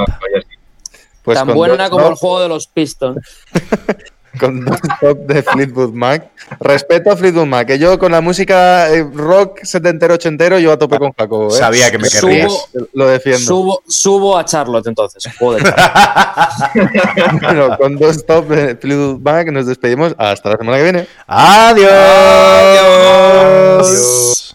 Pues Tan buena Don't como el juego de los Pistons. Con Don't Stop de Fleetwood Mac. Respeto a Fleetwood Mac, que yo con la música eh, rock setentero, ochentero, yo a tope con Jacobo. ¿eh? Sabía que me Subo- querrías. Lo defiendo. Subo, subo a Charlotte entonces. Charlotte. Bueno, con Don't Stop de Fleetwood Mac nos despedimos. Hasta la semana que viene. Adiós. Adiós.